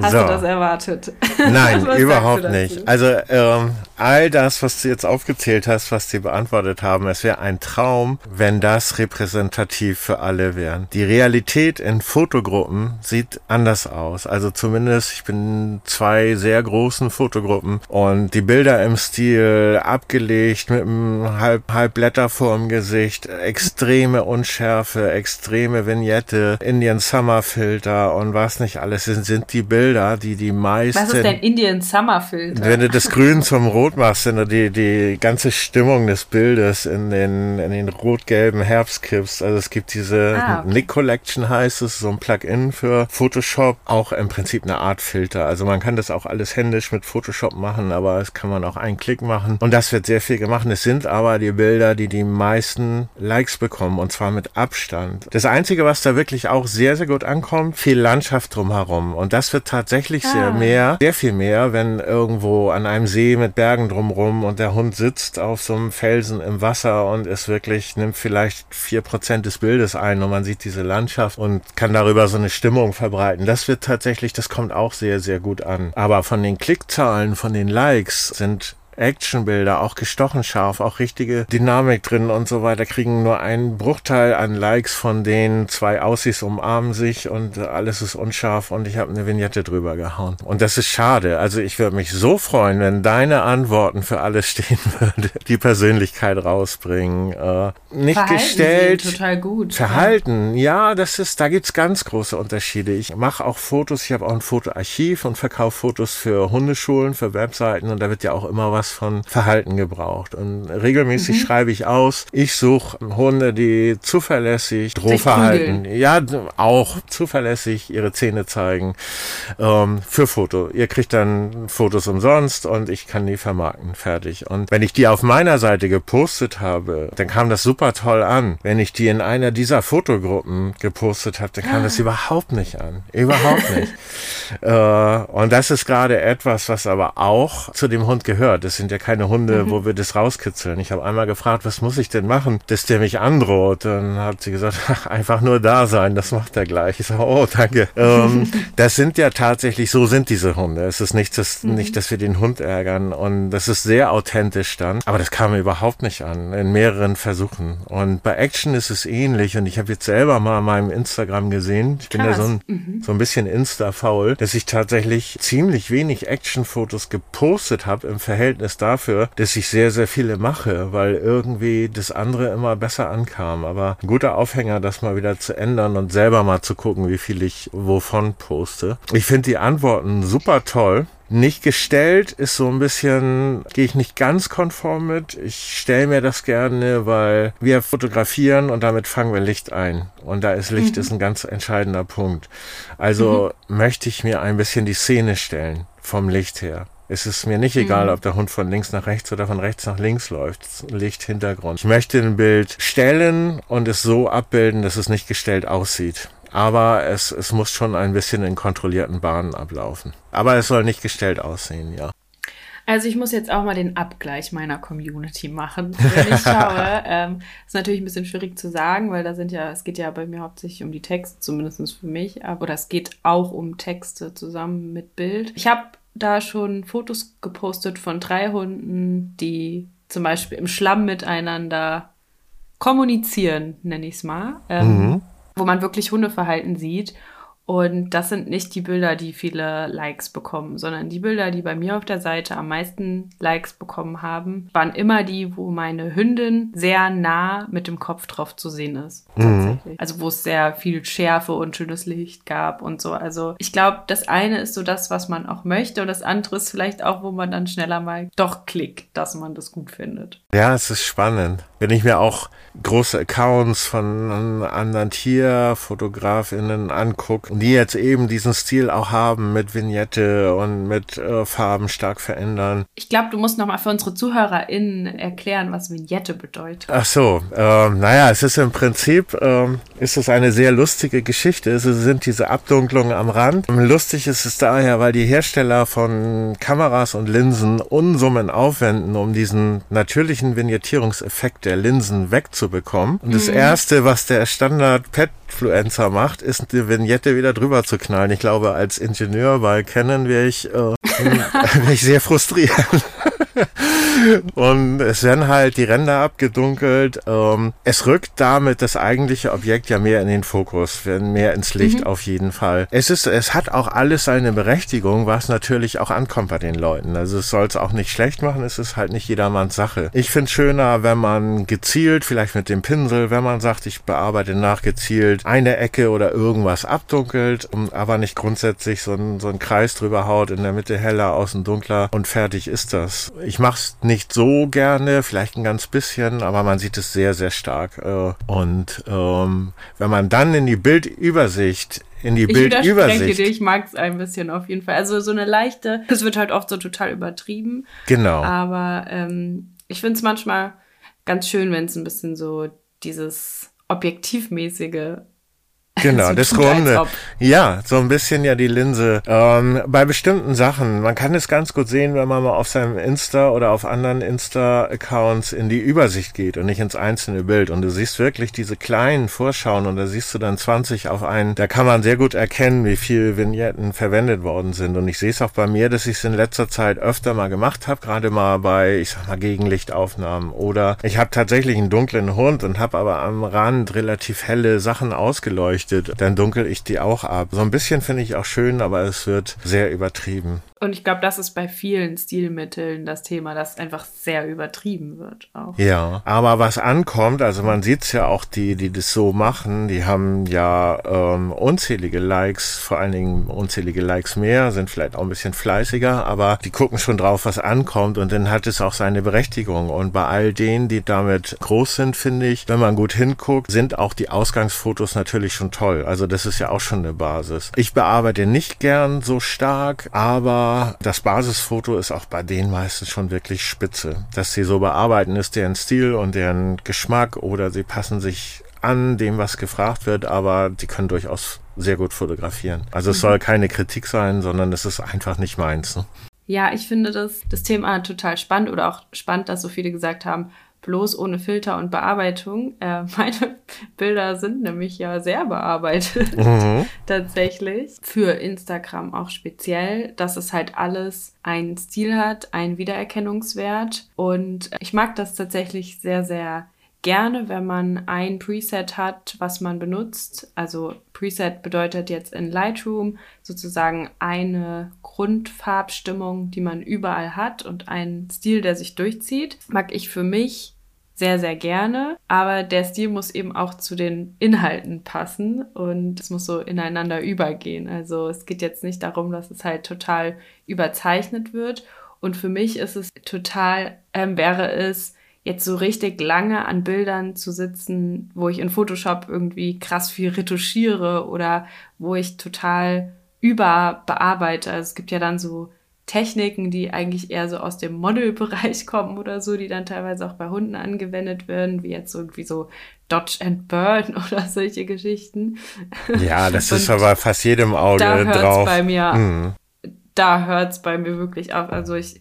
Hast so. du das erwartet? Nein, überhaupt nicht. Also ähm, all das, was du jetzt aufgezählt hast, was sie beantwortet haben, es wäre ein Traum, wenn das repräsentativ für alle wäre. Die Realität in Fotogruppen sieht anders aus. Also zumindest, ich bin in zwei sehr großen Fotogruppen und die Bilder im Stil abgelegt mit einem halb, halb Blätter vorm Gesicht, extreme Unschärfe, extreme Vignette, Indian Summer Filter und was nicht alles sind, sind die Bilder Bilder, die die meisten. Was ist denn Indian Summer Filter? Wenn du das Grün zum Rot machst, wenn du die, die ganze Stimmung des Bildes in den, in den rot-gelben Herbst kippst. Also es gibt diese ah, okay. Nick Collection heißt es, so ein Plugin für Photoshop, auch im Prinzip eine Art Filter. Also man kann das auch alles händisch mit Photoshop machen, aber es kann man auch einen Klick machen. Und das wird sehr viel gemacht. Es sind aber die Bilder, die die meisten Likes bekommen und zwar mit Abstand. Das Einzige, was da wirklich auch sehr, sehr gut ankommt, viel Landschaft drumherum. Und das wird tatsächlich ah. sehr mehr, sehr viel mehr, wenn irgendwo an einem See mit Bergen drumrum und der Hund sitzt auf so einem Felsen im Wasser und es wirklich nimmt vielleicht vier Prozent des Bildes ein und man sieht diese Landschaft und kann darüber so eine Stimmung verbreiten. Das wird tatsächlich, das kommt auch sehr, sehr gut an. Aber von den Klickzahlen, von den Likes sind Actionbilder, auch gestochen scharf, auch richtige Dynamik drin und so weiter, kriegen nur einen Bruchteil an Likes von denen, zwei Aussies umarmen sich und alles ist unscharf und ich habe eine Vignette drüber gehauen. Und das ist schade. Also ich würde mich so freuen, wenn deine Antworten für alles stehen würde, die Persönlichkeit rausbringen. Äh, nicht Verhalten gestellt. Total gut. Verhalten, ja. das ist, da gibt's ganz große Unterschiede. Ich mache auch Fotos, ich habe auch ein Fotoarchiv und verkaufe Fotos für Hundeschulen, für Webseiten und da wird ja auch immer was was von Verhalten gebraucht. Und regelmäßig mhm. schreibe ich aus, ich suche Hunde, die zuverlässig Drohverhalten, ja, auch zuverlässig ihre Zähne zeigen, ähm, für Foto. Ihr kriegt dann Fotos umsonst und ich kann die vermarkten. Fertig. Und wenn ich die auf meiner Seite gepostet habe, dann kam das super toll an. Wenn ich die in einer dieser Fotogruppen gepostet habe, dann kam das überhaupt nicht an. Überhaupt nicht. äh, und das ist gerade etwas, was aber auch zu dem Hund gehört. Das das sind ja keine Hunde, mhm. wo wir das rauskitzeln. Ich habe einmal gefragt, was muss ich denn machen, dass der mich androht. Dann hat sie gesagt, ach, einfach nur da sein, das macht er gleich. Ich sage, oh, danke. ähm, das sind ja tatsächlich, so sind diese Hunde. Es ist nicht, dass, mhm. nicht, dass wir den Hund ärgern. Und das ist sehr authentisch dann. Aber das kam mir überhaupt nicht an, in mehreren Versuchen. Und bei Action ist es ähnlich. Und ich habe jetzt selber mal in meinem Instagram gesehen, ich bin Krass. da so ein, mhm. so ein bisschen Insta-faul, dass ich tatsächlich ziemlich wenig Action-Fotos gepostet habe im Verhältnis Verständnis dafür, dass ich sehr, sehr viele mache, weil irgendwie das andere immer besser ankam. Aber ein guter Aufhänger, das mal wieder zu ändern und selber mal zu gucken, wie viel ich wovon poste. Ich finde die Antworten super toll. Nicht gestellt ist so ein bisschen, gehe ich nicht ganz konform mit. Ich stelle mir das gerne, weil wir fotografieren und damit fangen wir Licht ein. Und da ist Licht mhm. ist ein ganz entscheidender Punkt. Also mhm. möchte ich mir ein bisschen die Szene stellen vom Licht her. Es ist mir nicht egal, mhm. ob der Hund von links nach rechts oder von rechts nach links läuft. Licht, Hintergrund. Ich möchte ein Bild stellen und es so abbilden, dass es nicht gestellt aussieht. Aber es, es muss schon ein bisschen in kontrollierten Bahnen ablaufen. Aber es soll nicht gestellt aussehen, ja. Also ich muss jetzt auch mal den Abgleich meiner Community machen. Wenn ich schaue, ähm, ist natürlich ein bisschen schwierig zu sagen, weil da sind ja, es geht ja bei mir hauptsächlich um die Texte, zumindest für mich, oder es geht auch um Texte zusammen mit Bild. Ich habe da schon Fotos gepostet von drei Hunden, die zum Beispiel im Schlamm miteinander kommunizieren, nenne ich es mal, ähm, mhm. wo man wirklich Hundeverhalten sieht. Und das sind nicht die Bilder, die viele Likes bekommen, sondern die Bilder, die bei mir auf der Seite am meisten Likes bekommen haben, waren immer die, wo meine Hündin sehr nah mit dem Kopf drauf zu sehen ist. Mhm. Also wo es sehr viel Schärfe und schönes Licht gab und so. Also ich glaube, das eine ist so das, was man auch möchte und das andere ist vielleicht auch, wo man dann schneller mal doch klickt, dass man das gut findet. Ja, es ist spannend. Wenn ich mir auch große Accounts von anderen Tierfotografinnen angucke, die jetzt eben diesen Stil auch haben mit Vignette und mit äh, Farben stark verändern. Ich glaube, du musst nochmal für unsere ZuhörerInnen erklären, was Vignette bedeutet. Ach so, ähm, naja, es ist im Prinzip, ähm, ist es eine sehr lustige Geschichte. Es sind diese Abdunklungen am Rand. Lustig ist es daher, weil die Hersteller von Kameras und Linsen Unsummen aufwenden, um diesen natürlichen Vignettierungseffekt der Linsen wegzubekommen. Und das mhm. erste, was der Standard Petfluencer macht, ist eine Vignette wieder drüber zu knallen. Ich glaube, als Ingenieur bei Canon wäre ich, äh, wär ich sehr frustriert. und es werden halt die Ränder abgedunkelt. Ähm, es rückt damit das eigentliche Objekt ja mehr in den Fokus, mehr ins Licht mhm. auf jeden Fall. Es ist, es hat auch alles seine Berechtigung, was natürlich auch ankommt bei den Leuten. Also es soll es auch nicht schlecht machen, es ist halt nicht jedermanns Sache. Ich finde es schöner, wenn man gezielt, vielleicht mit dem Pinsel, wenn man sagt, ich bearbeite nachgezielt eine Ecke oder irgendwas abdunkelt, aber nicht grundsätzlich so ein, so ein Kreis drüber haut, in der Mitte heller, außen dunkler und fertig ist das. Ich mache es nicht so gerne, vielleicht ein ganz bisschen, aber man sieht es sehr, sehr stark. Äh, und ähm, wenn man dann in die Bildübersicht in die ich Bildübersicht. Ich mag es ein bisschen auf jeden Fall. Also so eine leichte, es wird halt oft so total übertrieben. Genau. Aber ähm, ich finde es manchmal ganz schön, wenn es ein bisschen so dieses objektivmäßige Genau, das Runde. Ja, so ein bisschen ja die Linse. Ähm, bei bestimmten Sachen, man kann es ganz gut sehen, wenn man mal auf seinem Insta oder auf anderen Insta-Accounts in die Übersicht geht und nicht ins einzelne Bild. Und du siehst wirklich diese kleinen Vorschauen und da siehst du dann 20 auf einen. Da kann man sehr gut erkennen, wie viele Vignetten verwendet worden sind. Und ich sehe es auch bei mir, dass ich es in letzter Zeit öfter mal gemacht habe, gerade mal bei, ich sag mal, Gegenlichtaufnahmen. Oder ich habe tatsächlich einen dunklen Hund und habe aber am Rand relativ helle Sachen ausgeleuchtet leuchtet, dann dunkel ich die auch ab. So ein bisschen finde ich auch schön, aber es wird sehr übertrieben. Und ich glaube, das ist bei vielen Stilmitteln das Thema, dass einfach sehr übertrieben wird. Auch. Ja, aber was ankommt, also man sieht es ja auch, die, die das so machen, die haben ja ähm, unzählige Likes, vor allen Dingen unzählige Likes mehr, sind vielleicht auch ein bisschen fleißiger, aber die gucken schon drauf, was ankommt und dann hat es auch seine Berechtigung. Und bei all denen, die damit groß sind, finde ich, wenn man gut hinguckt, sind auch die Ausgangsfotos natürlich schon toll. Also das ist ja auch schon eine Basis. Ich bearbeite nicht gern so stark, aber das Basisfoto ist auch bei denen meistens schon wirklich spitze. Dass sie so bearbeiten, ist deren Stil und deren Geschmack oder sie passen sich an dem, was gefragt wird, aber die können durchaus sehr gut fotografieren. Also es mhm. soll keine Kritik sein, sondern es ist einfach nicht meins. Ne? Ja, ich finde das, das Thema total spannend oder auch spannend, dass so viele gesagt haben, bloß ohne Filter und Bearbeitung. Äh, meine Bilder sind nämlich ja sehr bearbeitet, mhm. tatsächlich. Für Instagram auch speziell, dass es halt alles einen Stil hat, einen Wiedererkennungswert. Und ich mag das tatsächlich sehr, sehr gerne, wenn man ein Preset hat, was man benutzt. Also Preset bedeutet jetzt in Lightroom sozusagen eine Grundfarbstimmung, die man überall hat und einen Stil, der sich durchzieht. Mag ich für mich sehr, sehr gerne. Aber der Stil muss eben auch zu den Inhalten passen und es muss so ineinander übergehen. Also es geht jetzt nicht darum, dass es halt total überzeichnet wird. Und für mich ist es total, ähm, wäre es jetzt so richtig lange an Bildern zu sitzen, wo ich in Photoshop irgendwie krass viel retuschiere oder wo ich total überbearbeite. Also es gibt ja dann so Techniken, die eigentlich eher so aus dem Modelbereich kommen oder so, die dann teilweise auch bei Hunden angewendet werden, wie jetzt irgendwie so Dodge and Burn oder solche Geschichten. Ja, das ist aber fast jedem Auge da hört's drauf. Bei mir, mhm. Da hört es bei mir wirklich auf. Also ich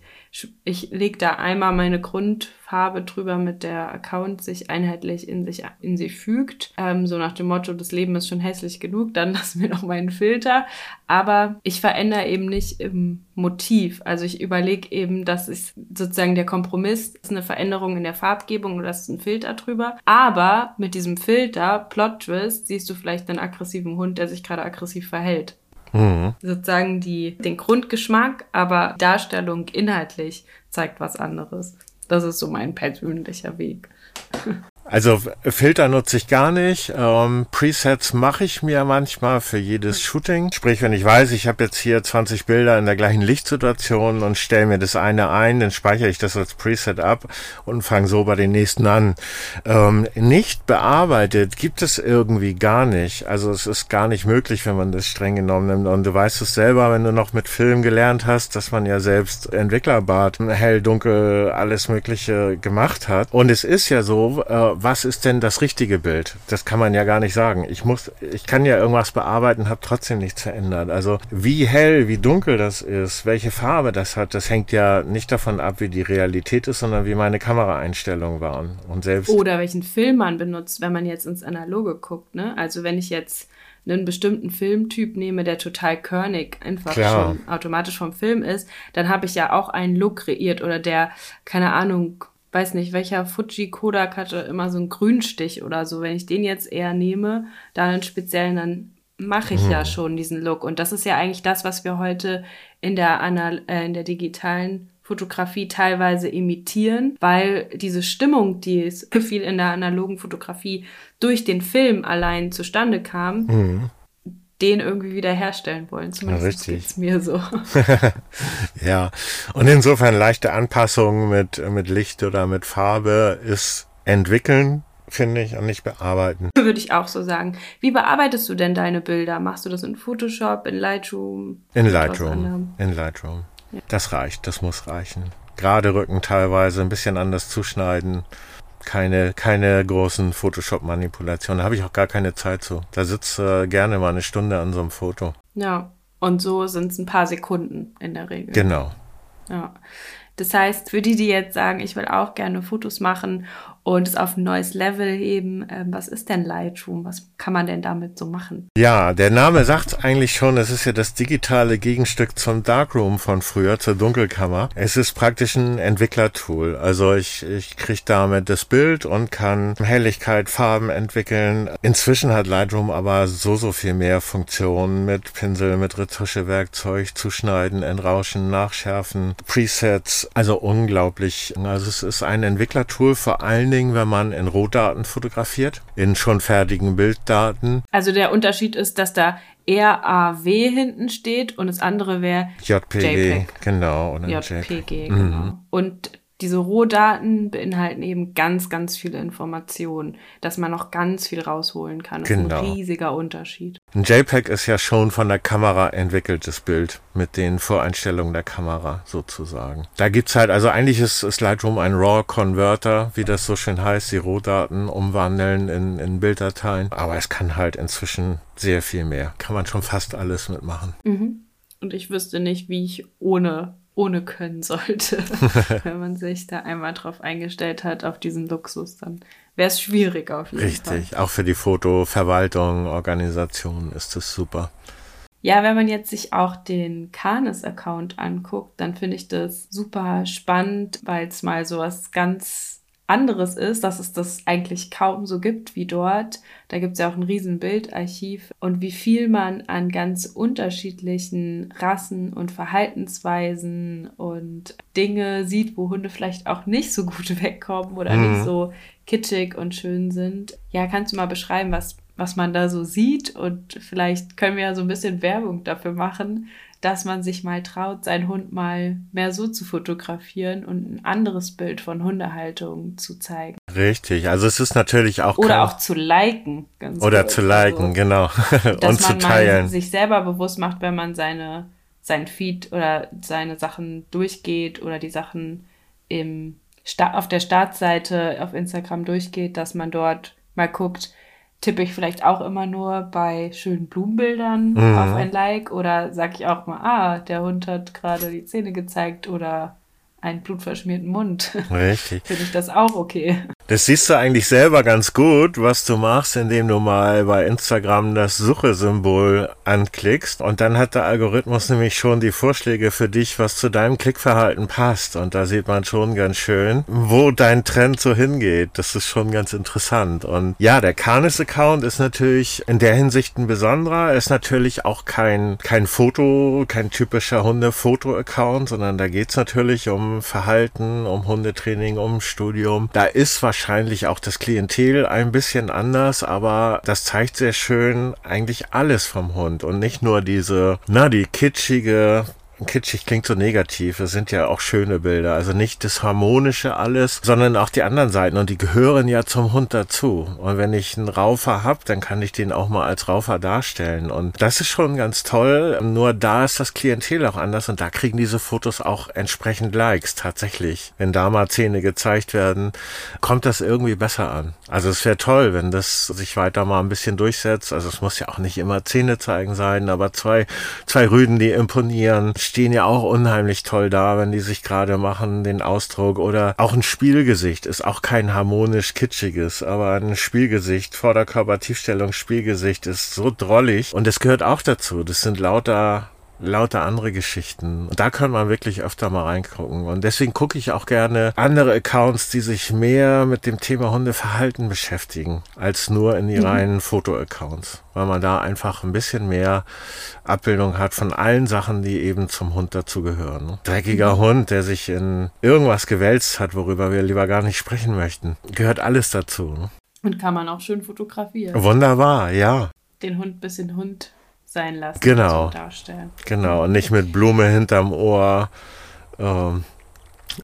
ich lege da einmal meine Grundfarbe drüber, mit der Account sich einheitlich in sich in sie fügt. Ähm, so nach dem Motto, das Leben ist schon hässlich genug, dann lassen wir noch meinen Filter. Aber ich verändere eben nicht im Motiv. Also ich überlege eben, dass ich sozusagen der Kompromiss ist eine Veränderung in der Farbgebung oder ist ein Filter drüber. Aber mit diesem Filter, Plot Twist, siehst du vielleicht einen aggressiven Hund, der sich gerade aggressiv verhält. Mhm. Sozusagen die, den Grundgeschmack, aber Darstellung inhaltlich zeigt was anderes. Das ist so mein persönlicher Weg. Also Filter nutze ich gar nicht. Ähm, Presets mache ich mir manchmal für jedes Shooting. Sprich, wenn ich weiß, ich habe jetzt hier 20 Bilder in der gleichen Lichtsituation und stelle mir das eine ein, dann speichere ich das als Preset ab und fange so bei den nächsten an. Ähm, nicht bearbeitet gibt es irgendwie gar nicht. Also es ist gar nicht möglich, wenn man das streng genommen nimmt. Und du weißt es selber, wenn du noch mit Film gelernt hast, dass man ja selbst Entwicklerbart, hell, dunkel, alles Mögliche gemacht hat. Und es ist ja so, äh, was ist denn das richtige Bild? Das kann man ja gar nicht sagen. Ich muss, ich kann ja irgendwas bearbeiten, habe trotzdem nichts verändert. Also wie hell, wie dunkel das ist, welche Farbe das hat, das hängt ja nicht davon ab, wie die Realität ist, sondern wie meine Kameraeinstellungen waren. Und selbst oder welchen Film man benutzt, wenn man jetzt ins Analoge guckt. Ne? Also wenn ich jetzt einen bestimmten Filmtyp nehme, der total körnig einfach Klar. schon automatisch vom Film ist, dann habe ich ja auch einen Look kreiert oder der, keine Ahnung, weiß nicht, welcher Fuji Kodak hatte immer so einen Grünstich oder so. Wenn ich den jetzt eher nehme, da einen speziellen, dann mache ich mhm. ja schon diesen Look. Und das ist ja eigentlich das, was wir heute in der, Anal äh, in der digitalen Fotografie teilweise imitieren, weil diese Stimmung, die es viel in der analogen Fotografie durch den Film allein zustande kam, mhm den irgendwie wieder herstellen wollen. Zumindest ja, geht's mir so. ja, und insofern leichte Anpassungen mit, mit Licht oder mit Farbe ist entwickeln, finde ich, und nicht bearbeiten. Würde ich auch so sagen. Wie bearbeitest du denn deine Bilder? Machst du das in Photoshop, in Lightroom? In Lightroom. In Lightroom. Ja. Das reicht, das muss reichen. Gerade Rücken teilweise ein bisschen anders zuschneiden keine, keine großen Photoshop-Manipulationen. Da habe ich auch gar keine Zeit zu. Da sitze äh, gerne mal eine Stunde an so einem Foto. Ja, und so sind es ein paar Sekunden in der Regel. Genau. Ja. Das heißt, für die, die jetzt sagen, ich will auch gerne Fotos machen und es auf ein neues Level heben. Ähm, was ist denn Lightroom? Was kann man denn damit so machen? Ja, der Name sagt eigentlich schon, es ist ja das digitale Gegenstück zum Darkroom von früher, zur Dunkelkammer. Es ist praktisch ein Entwicklertool. Also ich, ich kriege damit das Bild und kann Helligkeit, Farben entwickeln. Inzwischen hat Lightroom aber so, so viel mehr Funktionen mit Pinsel, mit Retuschewerkzeug, Zuschneiden, Entrauschen, Nachschärfen, Presets. Also unglaublich. Also es ist ein Entwicklertool vor allen Dingen, wenn man in Rohdaten fotografiert, in schon fertigen Bilddaten. Also der Unterschied ist, dass da RAW hinten steht und das andere wäre JPG, JPEG. genau. Oder JPG, genau. Mhm. Und diese Rohdaten beinhalten eben ganz, ganz viele Informationen, dass man noch ganz viel rausholen kann. Das genau. ist ein riesiger Unterschied. Ein JPEG ist ja schon von der Kamera entwickeltes Bild mit den Voreinstellungen der Kamera sozusagen. Da gibt's halt, also eigentlich ist, ist Lightroom ein RAW-Converter, wie das so schön heißt, die Rohdaten umwandeln in, in Bilddateien. Aber es kann halt inzwischen sehr viel mehr. Kann man schon fast alles mitmachen. Mhm. Und ich wüsste nicht, wie ich ohne ohne können sollte. Wenn man sich da einmal drauf eingestellt hat, auf diesen Luxus, dann wäre es schwierig auf jeden Richtig. Fall. Richtig, auch für die Fotoverwaltung, Organisation ist es super. Ja, wenn man jetzt sich auch den Canis-Account anguckt, dann finde ich das super spannend, weil es mal so was ganz anderes ist, dass es das eigentlich kaum so gibt wie dort. Da gibt es ja auch ein riesen Bildarchiv und wie viel man an ganz unterschiedlichen Rassen und Verhaltensweisen und Dinge sieht, wo Hunde vielleicht auch nicht so gut wegkommen oder mhm. nicht so kitschig und schön sind. Ja, kannst du mal beschreiben, was, was man da so sieht und vielleicht können wir ja so ein bisschen Werbung dafür machen, dass man sich mal traut, seinen Hund mal mehr so zu fotografieren und ein anderes Bild von Hundehaltung zu zeigen. Richtig, also es ist natürlich auch. Oder auch zu liken. Ganz oder gut. zu liken, also, genau. und zu teilen. sich selber bewusst macht, wenn man seine, sein Feed oder seine Sachen durchgeht oder die Sachen im, auf der Startseite auf Instagram durchgeht, dass man dort mal guckt, tippe ich vielleicht auch immer nur bei schönen Blumenbildern mhm. auf ein Like oder sage ich auch mal, ah, der Hund hat gerade die Zähne gezeigt oder einen blutverschmierten Mund. Richtig. Finde ich das auch okay. Das siehst du eigentlich selber ganz gut, was du machst, indem du mal bei Instagram das Suche-Symbol anklickst und dann hat der Algorithmus nämlich schon die Vorschläge für dich, was zu deinem Klickverhalten passt und da sieht man schon ganz schön, wo dein Trend so hingeht. Das ist schon ganz interessant und ja, der Canis-Account ist natürlich in der Hinsicht ein besonderer, ist natürlich auch kein, kein Foto, kein typischer Hunde-Foto-Account, sondern da geht's natürlich um Verhalten, um Hundetraining, um Studium. Da ist wahrscheinlich auch das Klientel ein bisschen anders, aber das zeigt sehr schön eigentlich alles vom Hund und nicht nur diese, na, die kitschige kitschig klingt so negativ. Es sind ja auch schöne Bilder. Also nicht das Harmonische alles, sondern auch die anderen Seiten. Und die gehören ja zum Hund dazu. Und wenn ich einen Raufer hab, dann kann ich den auch mal als Raufer darstellen. Und das ist schon ganz toll. Nur da ist das Klientel auch anders und da kriegen diese Fotos auch entsprechend Likes tatsächlich. Wenn da mal Zähne gezeigt werden, kommt das irgendwie besser an. Also es wäre toll, wenn das sich weiter mal ein bisschen durchsetzt. Also es muss ja auch nicht immer Zähne zeigen sein, aber zwei, zwei Rüden, die imponieren, stehen ja auch unheimlich toll da, wenn die sich gerade machen, den Ausdruck. Oder auch ein Spielgesicht ist auch kein harmonisch kitschiges, aber ein Spielgesicht, Vorderkörper, Tiefstellung, Spielgesicht ist so drollig. Und es gehört auch dazu. Das sind lauter lauter andere Geschichten. Und da kann man wirklich öfter mal reingucken. Und deswegen gucke ich auch gerne andere Accounts, die sich mehr mit dem Thema Hundeverhalten beschäftigen, als nur in die mhm. reinen Foto-Accounts. Weil man da einfach ein bisschen mehr Abbildung hat von allen Sachen, die eben zum Hund dazugehören. Ne? Dreckiger mhm. Hund, der sich in irgendwas gewälzt hat, worüber wir lieber gar nicht sprechen möchten. Gehört alles dazu. Ne? Und kann man auch schön fotografieren. Wunderbar, ja. Den Hund bisschen Hund sein lassen. Genau. Genau, und nicht mit Blume hinterm Ohr. Ähm.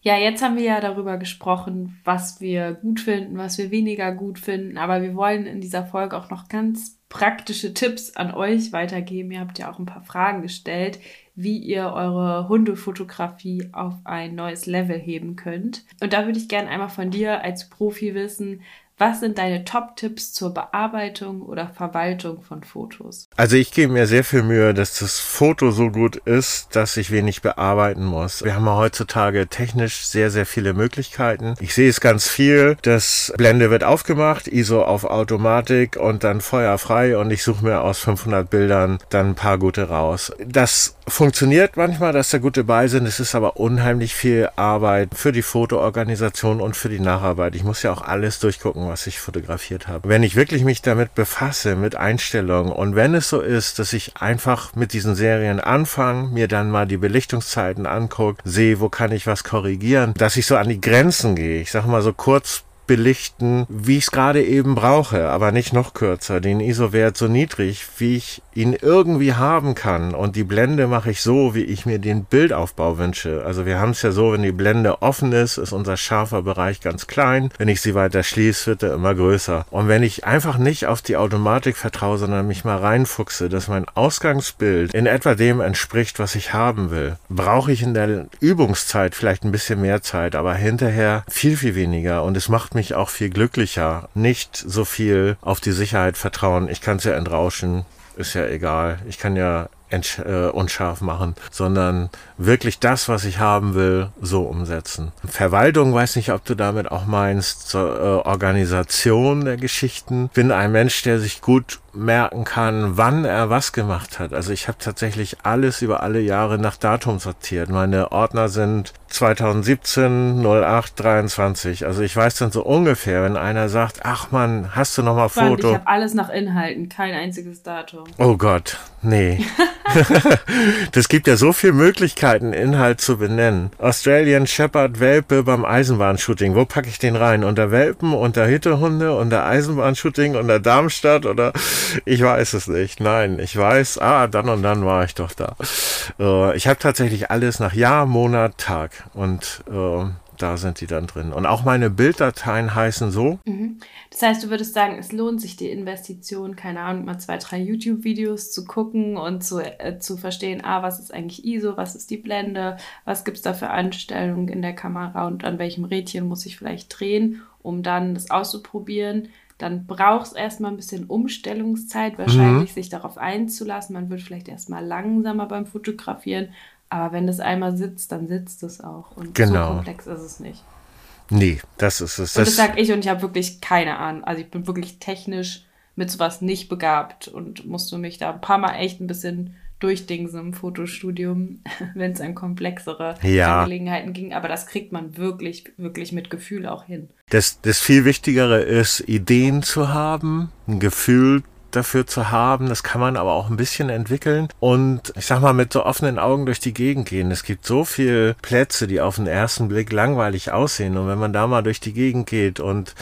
Ja, jetzt haben wir ja darüber gesprochen, was wir gut finden, was wir weniger gut finden. Aber wir wollen in dieser Folge auch noch ganz praktische Tipps an euch weitergeben. Ihr habt ja auch ein paar Fragen gestellt, wie ihr eure Hundefotografie auf ein neues Level heben könnt. Und da würde ich gerne einmal von dir als Profi wissen, was sind deine Top-Tipps zur Bearbeitung oder Verwaltung von Fotos? Also ich gebe mir sehr viel Mühe, dass das Foto so gut ist, dass ich wenig bearbeiten muss. Wir haben heutzutage technisch sehr, sehr viele Möglichkeiten. Ich sehe es ganz viel. Das Blende wird aufgemacht, ISO auf Automatik und dann feuerfrei und ich suche mir aus 500 Bildern dann ein paar gute raus. Das funktioniert manchmal, dass da gute bei sind. Es ist aber unheimlich viel Arbeit für die Fotoorganisation und für die Nacharbeit. Ich muss ja auch alles durchgucken, was ich fotografiert habe. Wenn ich wirklich mich damit befasse, mit Einstellungen und wenn es so ist, dass ich einfach mit diesen Serien anfange, mir dann mal die Belichtungszeiten angucke, sehe, wo kann ich was korrigieren, dass ich so an die Grenzen gehe. Ich sage mal so kurz belichten, wie ich es gerade eben brauche, aber nicht noch kürzer. Den ISO-Wert so niedrig, wie ich ihn irgendwie haben kann. Und die Blende mache ich so, wie ich mir den Bildaufbau wünsche. Also wir haben es ja so, wenn die Blende offen ist, ist unser scharfer Bereich ganz klein. Wenn ich sie weiter schließe, wird er immer größer. Und wenn ich einfach nicht auf die Automatik vertraue, sondern mich mal reinfuchse, dass mein Ausgangsbild in etwa dem entspricht, was ich haben will, brauche ich in der Übungszeit vielleicht ein bisschen mehr Zeit, aber hinterher viel, viel weniger. Und es macht mir mich auch viel glücklicher. Nicht so viel auf die Sicherheit vertrauen. Ich kann es ja entrauschen. Ist ja egal. Ich kann ja äh, unscharf machen, sondern wirklich das, was ich haben will, so umsetzen. Verwaltung, weiß nicht, ob du damit auch meinst, zur äh, Organisation der Geschichten. Bin ein Mensch, der sich gut merken kann, wann er was gemacht hat. Also ich habe tatsächlich alles über alle Jahre nach Datum sortiert. Meine Ordner sind 2017 08 23. Also ich weiß dann so ungefähr, wenn einer sagt, ach man, hast du noch mal Foto? Ich habe alles nach Inhalten, kein einziges Datum. Oh Gott, nee. das gibt ja so viele Möglichkeiten, Inhalt zu benennen. Australian Shepherd Welpe beim Eisenbahnshooting. Wo packe ich den rein? Unter Welpen, unter Hittehunde, unter Eisenbahnshooting, unter Darmstadt oder ich weiß es nicht. Nein, ich weiß, ah, dann und dann war ich doch da. Äh, ich habe tatsächlich alles nach Jahr, Monat, Tag und äh, da sind die dann drin. Und auch meine Bilddateien heißen so. Mhm. Das heißt, du würdest sagen, es lohnt sich die Investition, keine Ahnung, mal zwei, drei YouTube-Videos zu gucken und zu, äh, zu verstehen, ah, was ist eigentlich ISO, was ist die Blende, was gibt es da für Einstellungen in der Kamera und an welchem Rädchen muss ich vielleicht drehen, um dann das auszuprobieren dann braucht es erstmal ein bisschen Umstellungszeit, wahrscheinlich mhm. sich darauf einzulassen. Man wird vielleicht erstmal langsamer beim Fotografieren, Aber wenn das einmal sitzt, dann sitzt es auch. Und genau. so komplex ist es nicht. Nee, das ist es. Das, das sag ich und ich habe wirklich keine Ahnung. Also ich bin wirklich technisch mit sowas nicht begabt und musste mich da ein paar Mal echt ein bisschen durchdingsen im Fotostudium, wenn es an komplexere ja. Angelegenheiten ging. Aber das kriegt man wirklich, wirklich mit Gefühl auch hin. Das, das viel Wichtigere ist, Ideen zu haben, ein Gefühl dafür zu haben. Das kann man aber auch ein bisschen entwickeln und ich sag mal mit so offenen Augen durch die Gegend gehen. Es gibt so viele Plätze, die auf den ersten Blick langweilig aussehen und wenn man da mal durch die Gegend geht und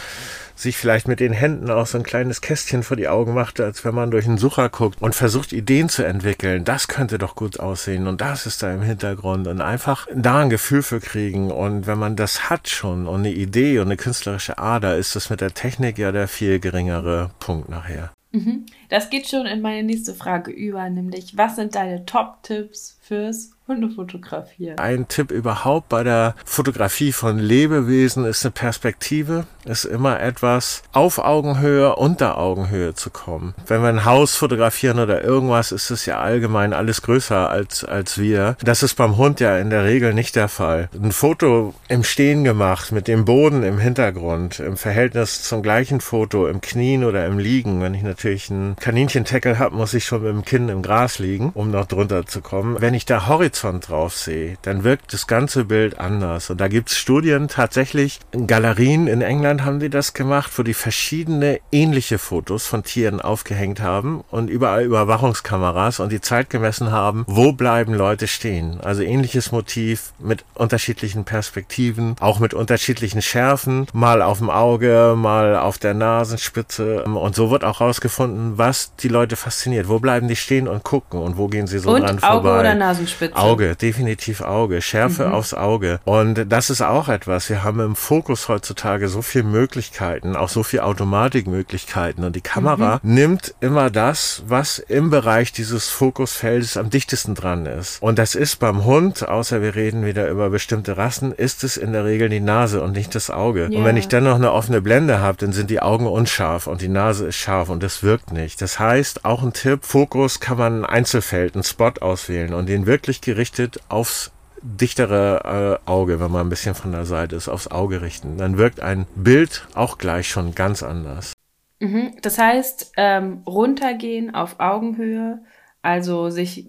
sich vielleicht mit den Händen auch so ein kleines Kästchen vor die Augen machte, als wenn man durch einen Sucher guckt und versucht Ideen zu entwickeln. Das könnte doch gut aussehen und das ist da im Hintergrund und einfach da ein Gefühl für kriegen. Und wenn man das hat schon und eine Idee und eine künstlerische Ader, ist das mit der Technik ja der viel geringere Punkt nachher. Mhm. Das geht schon in meine nächste Frage über, nämlich was sind deine Top-Tipps fürs Hunde fotografieren. Ein Tipp überhaupt bei der Fotografie von Lebewesen ist eine Perspektive, ist immer etwas auf Augenhöhe, unter Augenhöhe zu kommen. Wenn wir ein Haus fotografieren oder irgendwas, ist es ja allgemein alles größer als, als wir. Das ist beim Hund ja in der Regel nicht der Fall. Ein Foto im Stehen gemacht, mit dem Boden im Hintergrund, im Verhältnis zum gleichen Foto, im Knien oder im Liegen. Wenn ich natürlich einen Kaninchenteckel habe, muss ich schon mit dem Kinn im Gras liegen, um noch drunter zu kommen. Wenn ich da Horizont drauf sehe, dann wirkt das ganze Bild anders. Und da gibt es Studien tatsächlich, in Galerien in England haben die das gemacht, wo die verschiedene ähnliche Fotos von Tieren aufgehängt haben und überall Überwachungskameras und die Zeit gemessen haben, wo bleiben Leute stehen. Also ähnliches Motiv mit unterschiedlichen Perspektiven, auch mit unterschiedlichen Schärfen, mal auf dem Auge, mal auf der Nasenspitze. Und so wird auch rausgefunden, was die Leute fasziniert. Wo bleiben die stehen und gucken und wo gehen sie so und dran Auge vorbei? Oder Nasenspitze. Auge, definitiv Auge. Schärfe mhm. aufs Auge. Und das ist auch etwas. Wir haben im Fokus heutzutage so viele Möglichkeiten, auch so viele Automatikmöglichkeiten. Und die Kamera mhm. nimmt immer das, was im Bereich dieses Fokusfeldes am dichtesten dran ist. Und das ist beim Hund, außer wir reden wieder über bestimmte Rassen, ist es in der Regel die Nase und nicht das Auge. Yeah. Und wenn ich dann noch eine offene Blende habe, dann sind die Augen unscharf und die Nase ist scharf und das wirkt nicht. Das heißt, auch ein Tipp, Fokus kann man ein Einzelfeld, einen Spot auswählen und den wirklich gerichtet aufs dichtere äh, Auge, wenn man ein bisschen von der Seite ist, aufs Auge richten. Dann wirkt ein Bild auch gleich schon ganz anders. Mhm. Das heißt, ähm, runtergehen auf Augenhöhe, also sich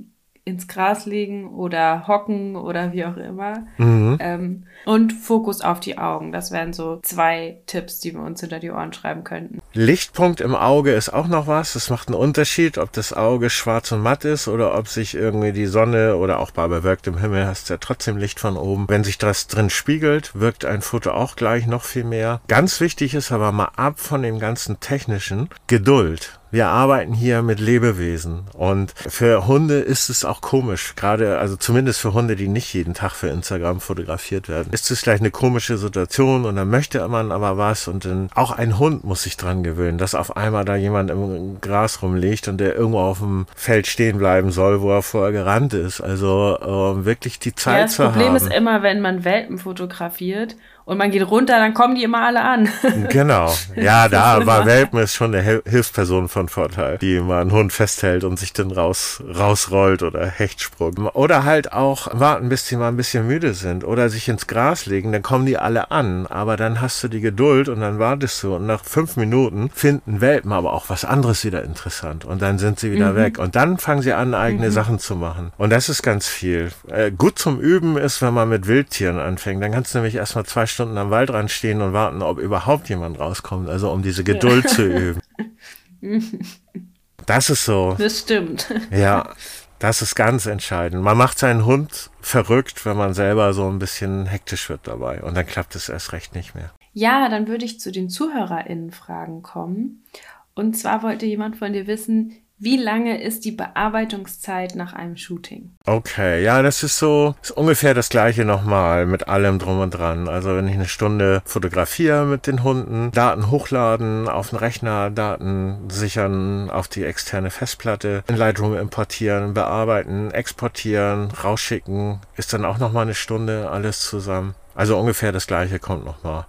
ins Gras legen oder hocken oder wie auch immer. Mhm. Ähm, und Fokus auf die Augen. Das wären so zwei Tipps, die wir uns hinter die Ohren schreiben könnten. Lichtpunkt im Auge ist auch noch was. Es macht einen Unterschied, ob das Auge schwarz und matt ist oder ob sich irgendwie die Sonne oder auch bei bewölktem Himmel hast du ja trotzdem Licht von oben. Wenn sich das drin spiegelt, wirkt ein Foto auch gleich noch viel mehr. Ganz wichtig ist aber mal ab von dem ganzen technischen Geduld. Wir arbeiten hier mit Lebewesen und für Hunde ist es auch komisch, gerade also zumindest für Hunde, die nicht jeden Tag für Instagram fotografiert werden. Ist es vielleicht eine komische Situation und dann möchte man aber was und dann auch ein Hund muss sich dran gewöhnen, dass auf einmal da jemand im Gras rumliegt und der irgendwo auf dem Feld stehen bleiben soll, wo er vorher gerannt ist. Also äh, wirklich die Zeit ja, zu haben. Das Problem ist immer, wenn man Welpen fotografiert und man geht runter, dann kommen die immer alle an. Genau. Ja, da war Welpen ist schon eine Hilfsperson von Vorteil, die mal einen Hund festhält und sich dann raus, rausrollt oder Hechtsprung. Oder halt auch warten, bis die mal ein bisschen müde sind oder sich ins Gras legen, dann kommen die alle an. Aber dann hast du die Geduld und dann wartest du und nach fünf Minuten finden Welpen aber auch was anderes wieder interessant und dann sind sie wieder mhm. weg und dann fangen sie an, eigene mhm. Sachen zu machen. Und das ist ganz viel. Äh, gut zum Üben ist, wenn man mit Wildtieren anfängt. Dann kannst du nämlich erstmal zwei Stunden Stunden am Waldrand stehen und warten, ob überhaupt jemand rauskommt. Also um diese Geduld ja. zu üben. Das ist so. Das stimmt. Ja, das ist ganz entscheidend. Man macht seinen Hund verrückt, wenn man selber so ein bisschen hektisch wird dabei. Und dann klappt es erst recht nicht mehr. Ja, dann würde ich zu den ZuhörerInnen-Fragen kommen. Und zwar wollte jemand von dir wissen, wie lange ist die Bearbeitungszeit nach einem Shooting? Okay, ja, das ist so ist ungefähr das gleiche nochmal mit allem drum und dran. Also wenn ich eine Stunde fotografiere mit den Hunden, Daten hochladen auf den Rechner, Daten sichern auf die externe Festplatte, in Lightroom importieren, bearbeiten, exportieren, rausschicken, ist dann auch nochmal eine Stunde alles zusammen. Also ungefähr das gleiche kommt nochmal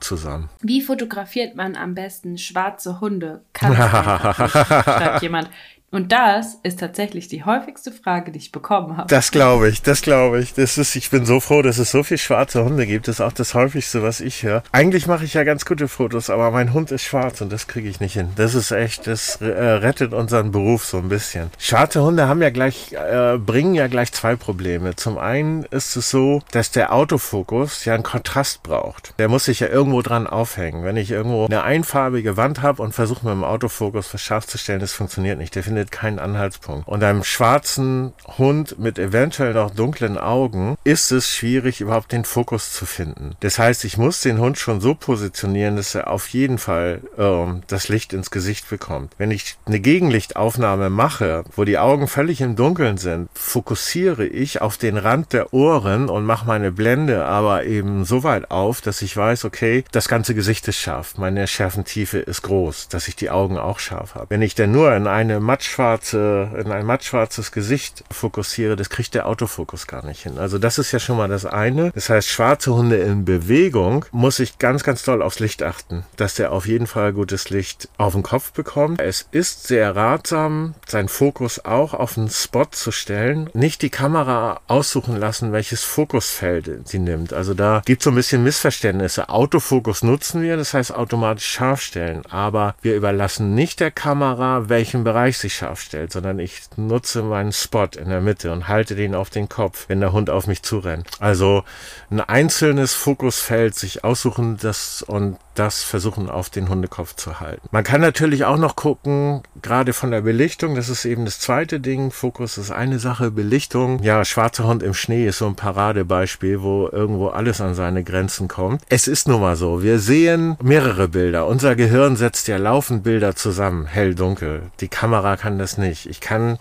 zusammen. Wie fotografiert man am besten schwarze Hunde? Kann schreibt jemand. Und das ist tatsächlich die häufigste Frage, die ich bekommen habe. Das glaube ich, das glaube ich. Das ist, ich bin so froh, dass es so viele schwarze Hunde gibt. Das ist auch das häufigste, was ich höre. Eigentlich mache ich ja ganz gute Fotos, aber mein Hund ist schwarz und das kriege ich nicht hin. Das ist echt, das äh, rettet unseren Beruf so ein bisschen. Schwarze Hunde haben ja gleich, äh, bringen ja gleich zwei Probleme. Zum einen ist es so, dass der Autofokus ja einen Kontrast braucht. Der muss sich ja irgendwo dran aufhängen. Wenn ich irgendwo eine einfarbige Wand habe und versuche mit dem Autofokus was scharf zu stellen, das funktioniert nicht. Der findet findet keinen Anhaltspunkt. Und einem schwarzen Hund mit eventuell noch dunklen Augen ist es schwierig, überhaupt den Fokus zu finden. Das heißt, ich muss den Hund schon so positionieren, dass er auf jeden Fall ähm, das Licht ins Gesicht bekommt. Wenn ich eine Gegenlichtaufnahme mache, wo die Augen völlig im Dunkeln sind, fokussiere ich auf den Rand der Ohren und mache meine Blende aber eben so weit auf, dass ich weiß, okay, das ganze Gesicht ist scharf, meine Schärfentiefe ist groß, dass ich die Augen auch scharf habe. Wenn ich denn nur in eine Matsch mattschwarze, in ein mattschwarzes Gesicht fokussiere, das kriegt der Autofokus gar nicht hin. Also das ist ja schon mal das eine. Das heißt, schwarze Hunde in Bewegung muss ich ganz, ganz doll aufs Licht achten, dass der auf jeden Fall gutes Licht auf den Kopf bekommt. Es ist sehr ratsam, seinen Fokus auch auf einen Spot zu stellen. Nicht die Kamera aussuchen lassen, welches Fokusfeld sie nimmt. Also da gibt es so ein bisschen Missverständnisse. Autofokus nutzen wir, das heißt automatisch scharf stellen. Aber wir überlassen nicht der Kamera, welchen Bereich sie scharf stellt, sondern ich nutze meinen Spot in der Mitte und halte den auf den Kopf, wenn der Hund auf mich zurennt. Also ein einzelnes Fokusfeld sich aussuchen das und das versuchen auf den Hundekopf zu halten. Man kann natürlich auch noch gucken, gerade von der Belichtung, das ist eben das zweite Ding. Fokus ist eine Sache, Belichtung. Ja, schwarzer Hund im Schnee ist so ein Paradebeispiel, wo irgendwo alles an seine Grenzen kommt. Es ist nun mal so, wir sehen mehrere Bilder. Unser Gehirn setzt ja laufend Bilder zusammen, hell, dunkel. Die Kamera kann das nicht. Ich kann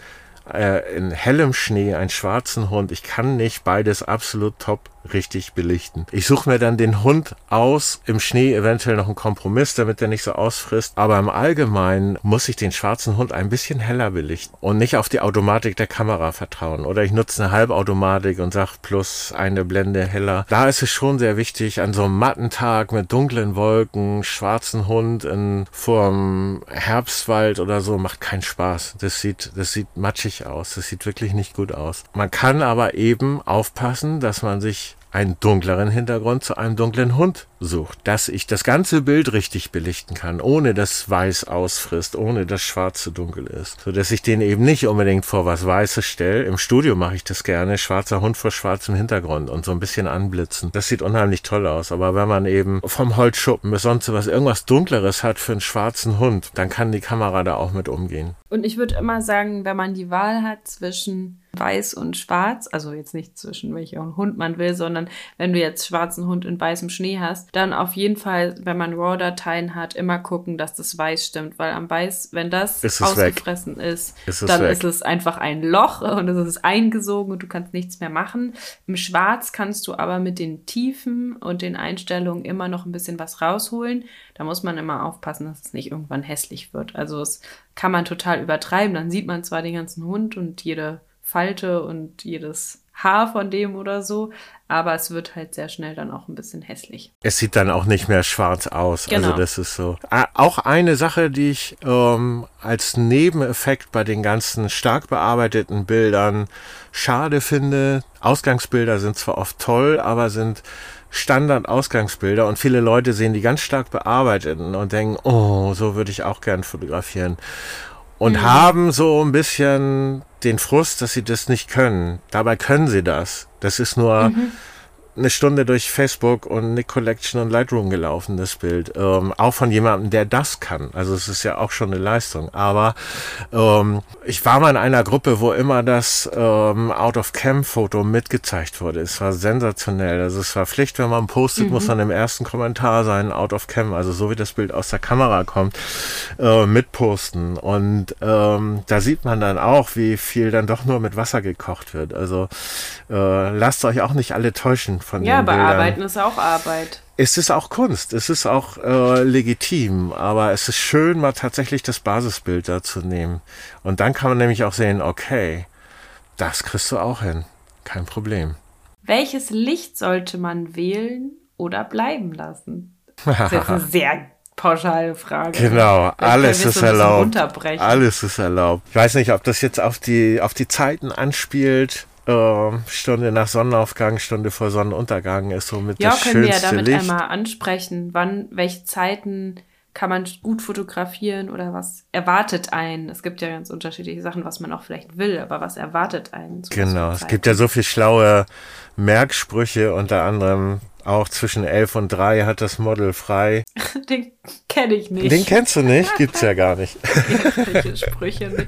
äh, in hellem Schnee einen schwarzen Hund, ich kann nicht beides absolut top richtig belichten. Ich suche mir dann den Hund aus, im Schnee eventuell noch einen Kompromiss, damit er nicht so ausfrisst. Aber im Allgemeinen muss ich den schwarzen Hund ein bisschen heller belichten und nicht auf die Automatik der Kamera vertrauen. Oder ich nutze eine Halbautomatik und sage plus eine Blende heller. Da ist es schon sehr wichtig, an so einem matten Tag mit dunklen Wolken, schwarzen Hund in, vorm Herbstwald oder so, macht keinen Spaß. Das sieht, das sieht matschig aus. Das sieht wirklich nicht gut aus. Man kann aber eben aufpassen, dass man sich einen dunkleren Hintergrund zu einem dunklen Hund sucht, dass ich das ganze Bild richtig belichten kann, ohne dass weiß ausfrisst, ohne dass schwarz zu dunkel ist, so dass ich den eben nicht unbedingt vor was Weißes stelle. Im Studio mache ich das gerne, schwarzer Hund vor schwarzem Hintergrund und so ein bisschen anblitzen. Das sieht unheimlich toll aus, aber wenn man eben vom Holzschuppen bis sonst was irgendwas dunkleres hat für einen schwarzen Hund, dann kann die Kamera da auch mit umgehen. Und ich würde immer sagen, wenn man die Wahl hat zwischen weiß und schwarz, also jetzt nicht zwischen welcher Hund man will, sondern wenn du jetzt schwarzen Hund in weißem Schnee hast, dann auf jeden Fall, wenn man RAW-Dateien hat, immer gucken, dass das weiß stimmt, weil am Weiß, wenn das ist ausgefressen weg. ist, ist dann weg. ist es einfach ein Loch und es ist eingesogen und du kannst nichts mehr machen. Im Schwarz kannst du aber mit den Tiefen und den Einstellungen immer noch ein bisschen was rausholen. Da muss man immer aufpassen, dass es nicht irgendwann hässlich wird. Also es kann man total übertreiben. Dann sieht man zwar den ganzen Hund und jede Falte und jedes Haar von dem oder so, aber es wird halt sehr schnell dann auch ein bisschen hässlich. Es sieht dann auch nicht mehr schwarz aus. Also genau. Also das ist so. Auch eine Sache, die ich ähm, als Nebeneffekt bei den ganzen stark bearbeiteten Bildern schade finde. Ausgangsbilder sind zwar oft toll, aber sind Standard-Ausgangsbilder und viele Leute sehen die ganz stark bearbeitet und denken, oh, so würde ich auch gern fotografieren. Und mhm. haben so ein bisschen den Frust, dass sie das nicht können. Dabei können sie das. Das ist nur mhm eine Stunde durch Facebook und Nick Collection und Lightroom gelaufen, das Bild. Ähm, auch von jemandem, der das kann. Also es ist ja auch schon eine Leistung. Aber ähm, ich war mal in einer Gruppe, wo immer das ähm, Out-of-Cam-Foto mitgezeigt wurde. Es war sensationell. Also es war Pflicht, wenn man postet, mhm. muss man im ersten Kommentar sein Out-of-Cam, also so wie das Bild aus der Kamera kommt, äh, mitposten. Und ähm, da sieht man dann auch, wie viel dann doch nur mit Wasser gekocht wird. Also äh, lasst euch auch nicht alle täuschen von ja, den Bildern. Ja, bearbeiten ist auch Arbeit. Es ist auch Kunst, es ist auch äh, legitim, aber es ist schön, mal tatsächlich das Basisbild da zu nehmen. Und dann kann man nämlich auch sehen, okay, das kriegst du auch hin. Kein Problem. Welches Licht sollte man wählen oder bleiben lassen? Das ist eine sehr pauschale Frage. Genau, alles ist erlaubt. Alles ist erlaubt. Ich weiß nicht, ob das jetzt auf die, auf die Zeiten anspielt. Uh, Stunde nach Sonnenaufgang, Stunde vor Sonnenuntergang ist so mit ja, das schönste Licht. Ja, können wir ja damit einmal ansprechen, wann, welche Zeiten kann man gut fotografieren oder was erwartet einen? Es gibt ja ganz unterschiedliche Sachen, was man auch vielleicht will, aber was erwartet einen? Genau, es gibt ja so viel schlaue Merksprüche, unter anderem auch zwischen elf und drei hat das Model frei. Den kenne ich nicht. Den kennst du nicht? Gibt's ja gar nicht. Sprüche nicht.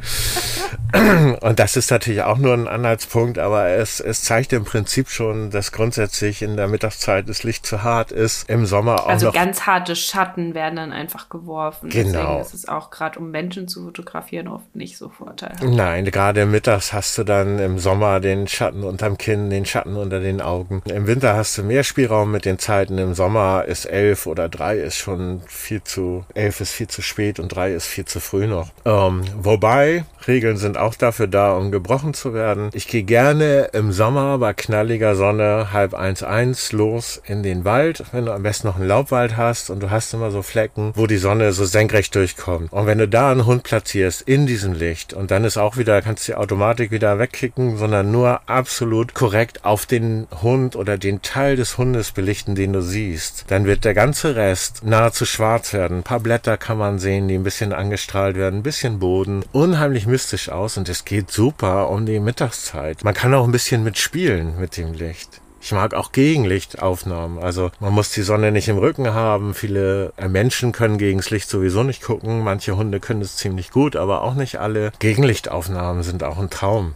Und das ist natürlich auch nur ein Anhaltspunkt, aber es, es zeigt im Prinzip schon, dass grundsätzlich in der Mittagszeit das Licht zu hart ist. Im Sommer auch also noch. Ganz harte Schatten werden dann einfach geworfen. Genau. Deswegen ist es auch gerade, um Menschen zu fotografieren, oft nicht so vorteilhaft. Nein, gerade mittags hast du dann im Sommer den Schatten unterm Kinn, den Schatten unter den Augen. Im Winter hast du mehr Spielraum mit den Zeiten. Im Sommer ist elf oder drei ist schon viel zu, elf ist viel zu spät und drei ist viel zu früh noch. Ähm, wobei, Regeln sind auch dafür da, um gebrochen zu werden. Ich gehe gerne im Sommer bei knalliger Sonne halb eins eins los in den Wald, wenn du am besten noch einen Laubwald hast und du hast immer so Flecken, wo die Sonne so senkrecht durchkommt. Und wenn du da einen Hund platzierst in diesem Licht und dann ist auch wieder, kannst du die Automatik wieder wegkicken, sondern nur absolut korrekt auf den Hund oder den Teil des Hundes belichten, den du siehst, dann wird der ganze Rest nahezu schwarz werden. Ein paar Blätter kann man sehen, die ein bisschen angestrahlt werden, ein bisschen Boden. Unheimlich mystisch aus und es geht super um die Mittagszeit. Man kann auch ein bisschen mitspielen mit dem Licht. Ich mag auch Gegenlichtaufnahmen. Also man muss die Sonne nicht im Rücken haben. Viele äh, Menschen können gegens Licht sowieso nicht gucken. Manche Hunde können es ziemlich gut, aber auch nicht alle. Gegenlichtaufnahmen sind auch ein Traum.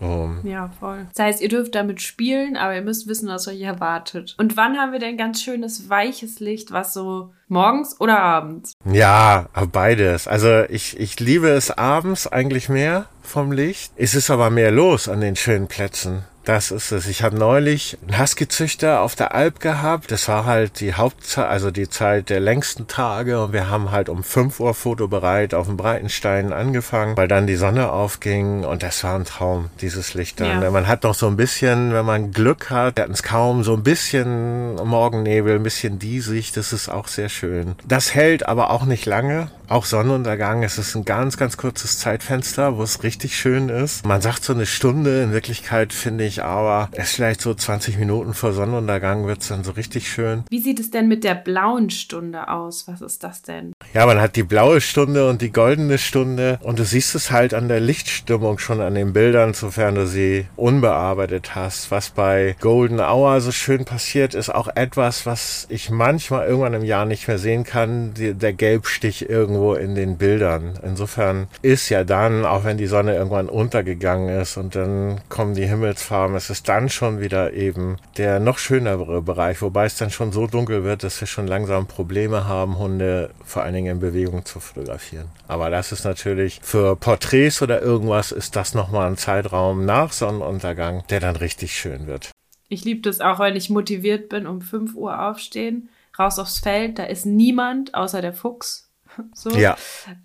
Um. Ja, voll. Das heißt, ihr dürft damit spielen, aber ihr müsst wissen, was euch erwartet. Und wann haben wir denn ganz schönes, weiches Licht, was so morgens oder abends? Ja, beides. Also ich, ich liebe es abends eigentlich mehr vom Licht. Es ist aber mehr los an den schönen Plätzen. Das ist es. Ich habe neulich einen Husky-Züchter auf der Alp gehabt. Das war halt die Hauptzeit, also die Zeit der längsten Tage. Und wir haben halt um 5 Uhr fotobereit auf dem Breitenstein angefangen, weil dann die Sonne aufging. Und das war ein Traum, dieses Licht dann. Ja. Man hat noch so ein bisschen, wenn man Glück hat, wir hatten es kaum, so ein bisschen Morgennebel, ein bisschen diesig. Das ist auch sehr schön. Das hält aber auch nicht lange. Auch Sonnenuntergang, es ist ein ganz, ganz kurzes Zeitfenster, wo es richtig schön ist. Man sagt so eine Stunde, in Wirklichkeit finde ich aber, es vielleicht so 20 Minuten vor Sonnenuntergang wird es dann so richtig schön. Wie sieht es denn mit der blauen Stunde aus? Was ist das denn? Ja, man hat die blaue Stunde und die goldene Stunde und du siehst es halt an der Lichtstimmung schon an den Bildern, sofern du sie unbearbeitet hast. Was bei Golden Hour so schön passiert, ist auch etwas, was ich manchmal irgendwann im Jahr nicht mehr sehen kann, die, der Gelbstich irgendwo irgendwo in den Bildern. Insofern ist ja dann, auch wenn die Sonne irgendwann untergegangen ist und dann kommen die Himmelsfarben, es ist dann schon wieder eben der noch schönere Bereich, wobei es dann schon so dunkel wird, dass wir schon langsam Probleme haben, Hunde vor allen Dingen in Bewegung zu fotografieren. Aber das ist natürlich für Porträts oder irgendwas ist das nochmal ein Zeitraum nach Sonnenuntergang, der dann richtig schön wird. Ich liebe das auch, wenn ich motiviert bin, um 5 Uhr aufstehen, raus aufs Feld, da ist niemand außer der Fuchs so, ja.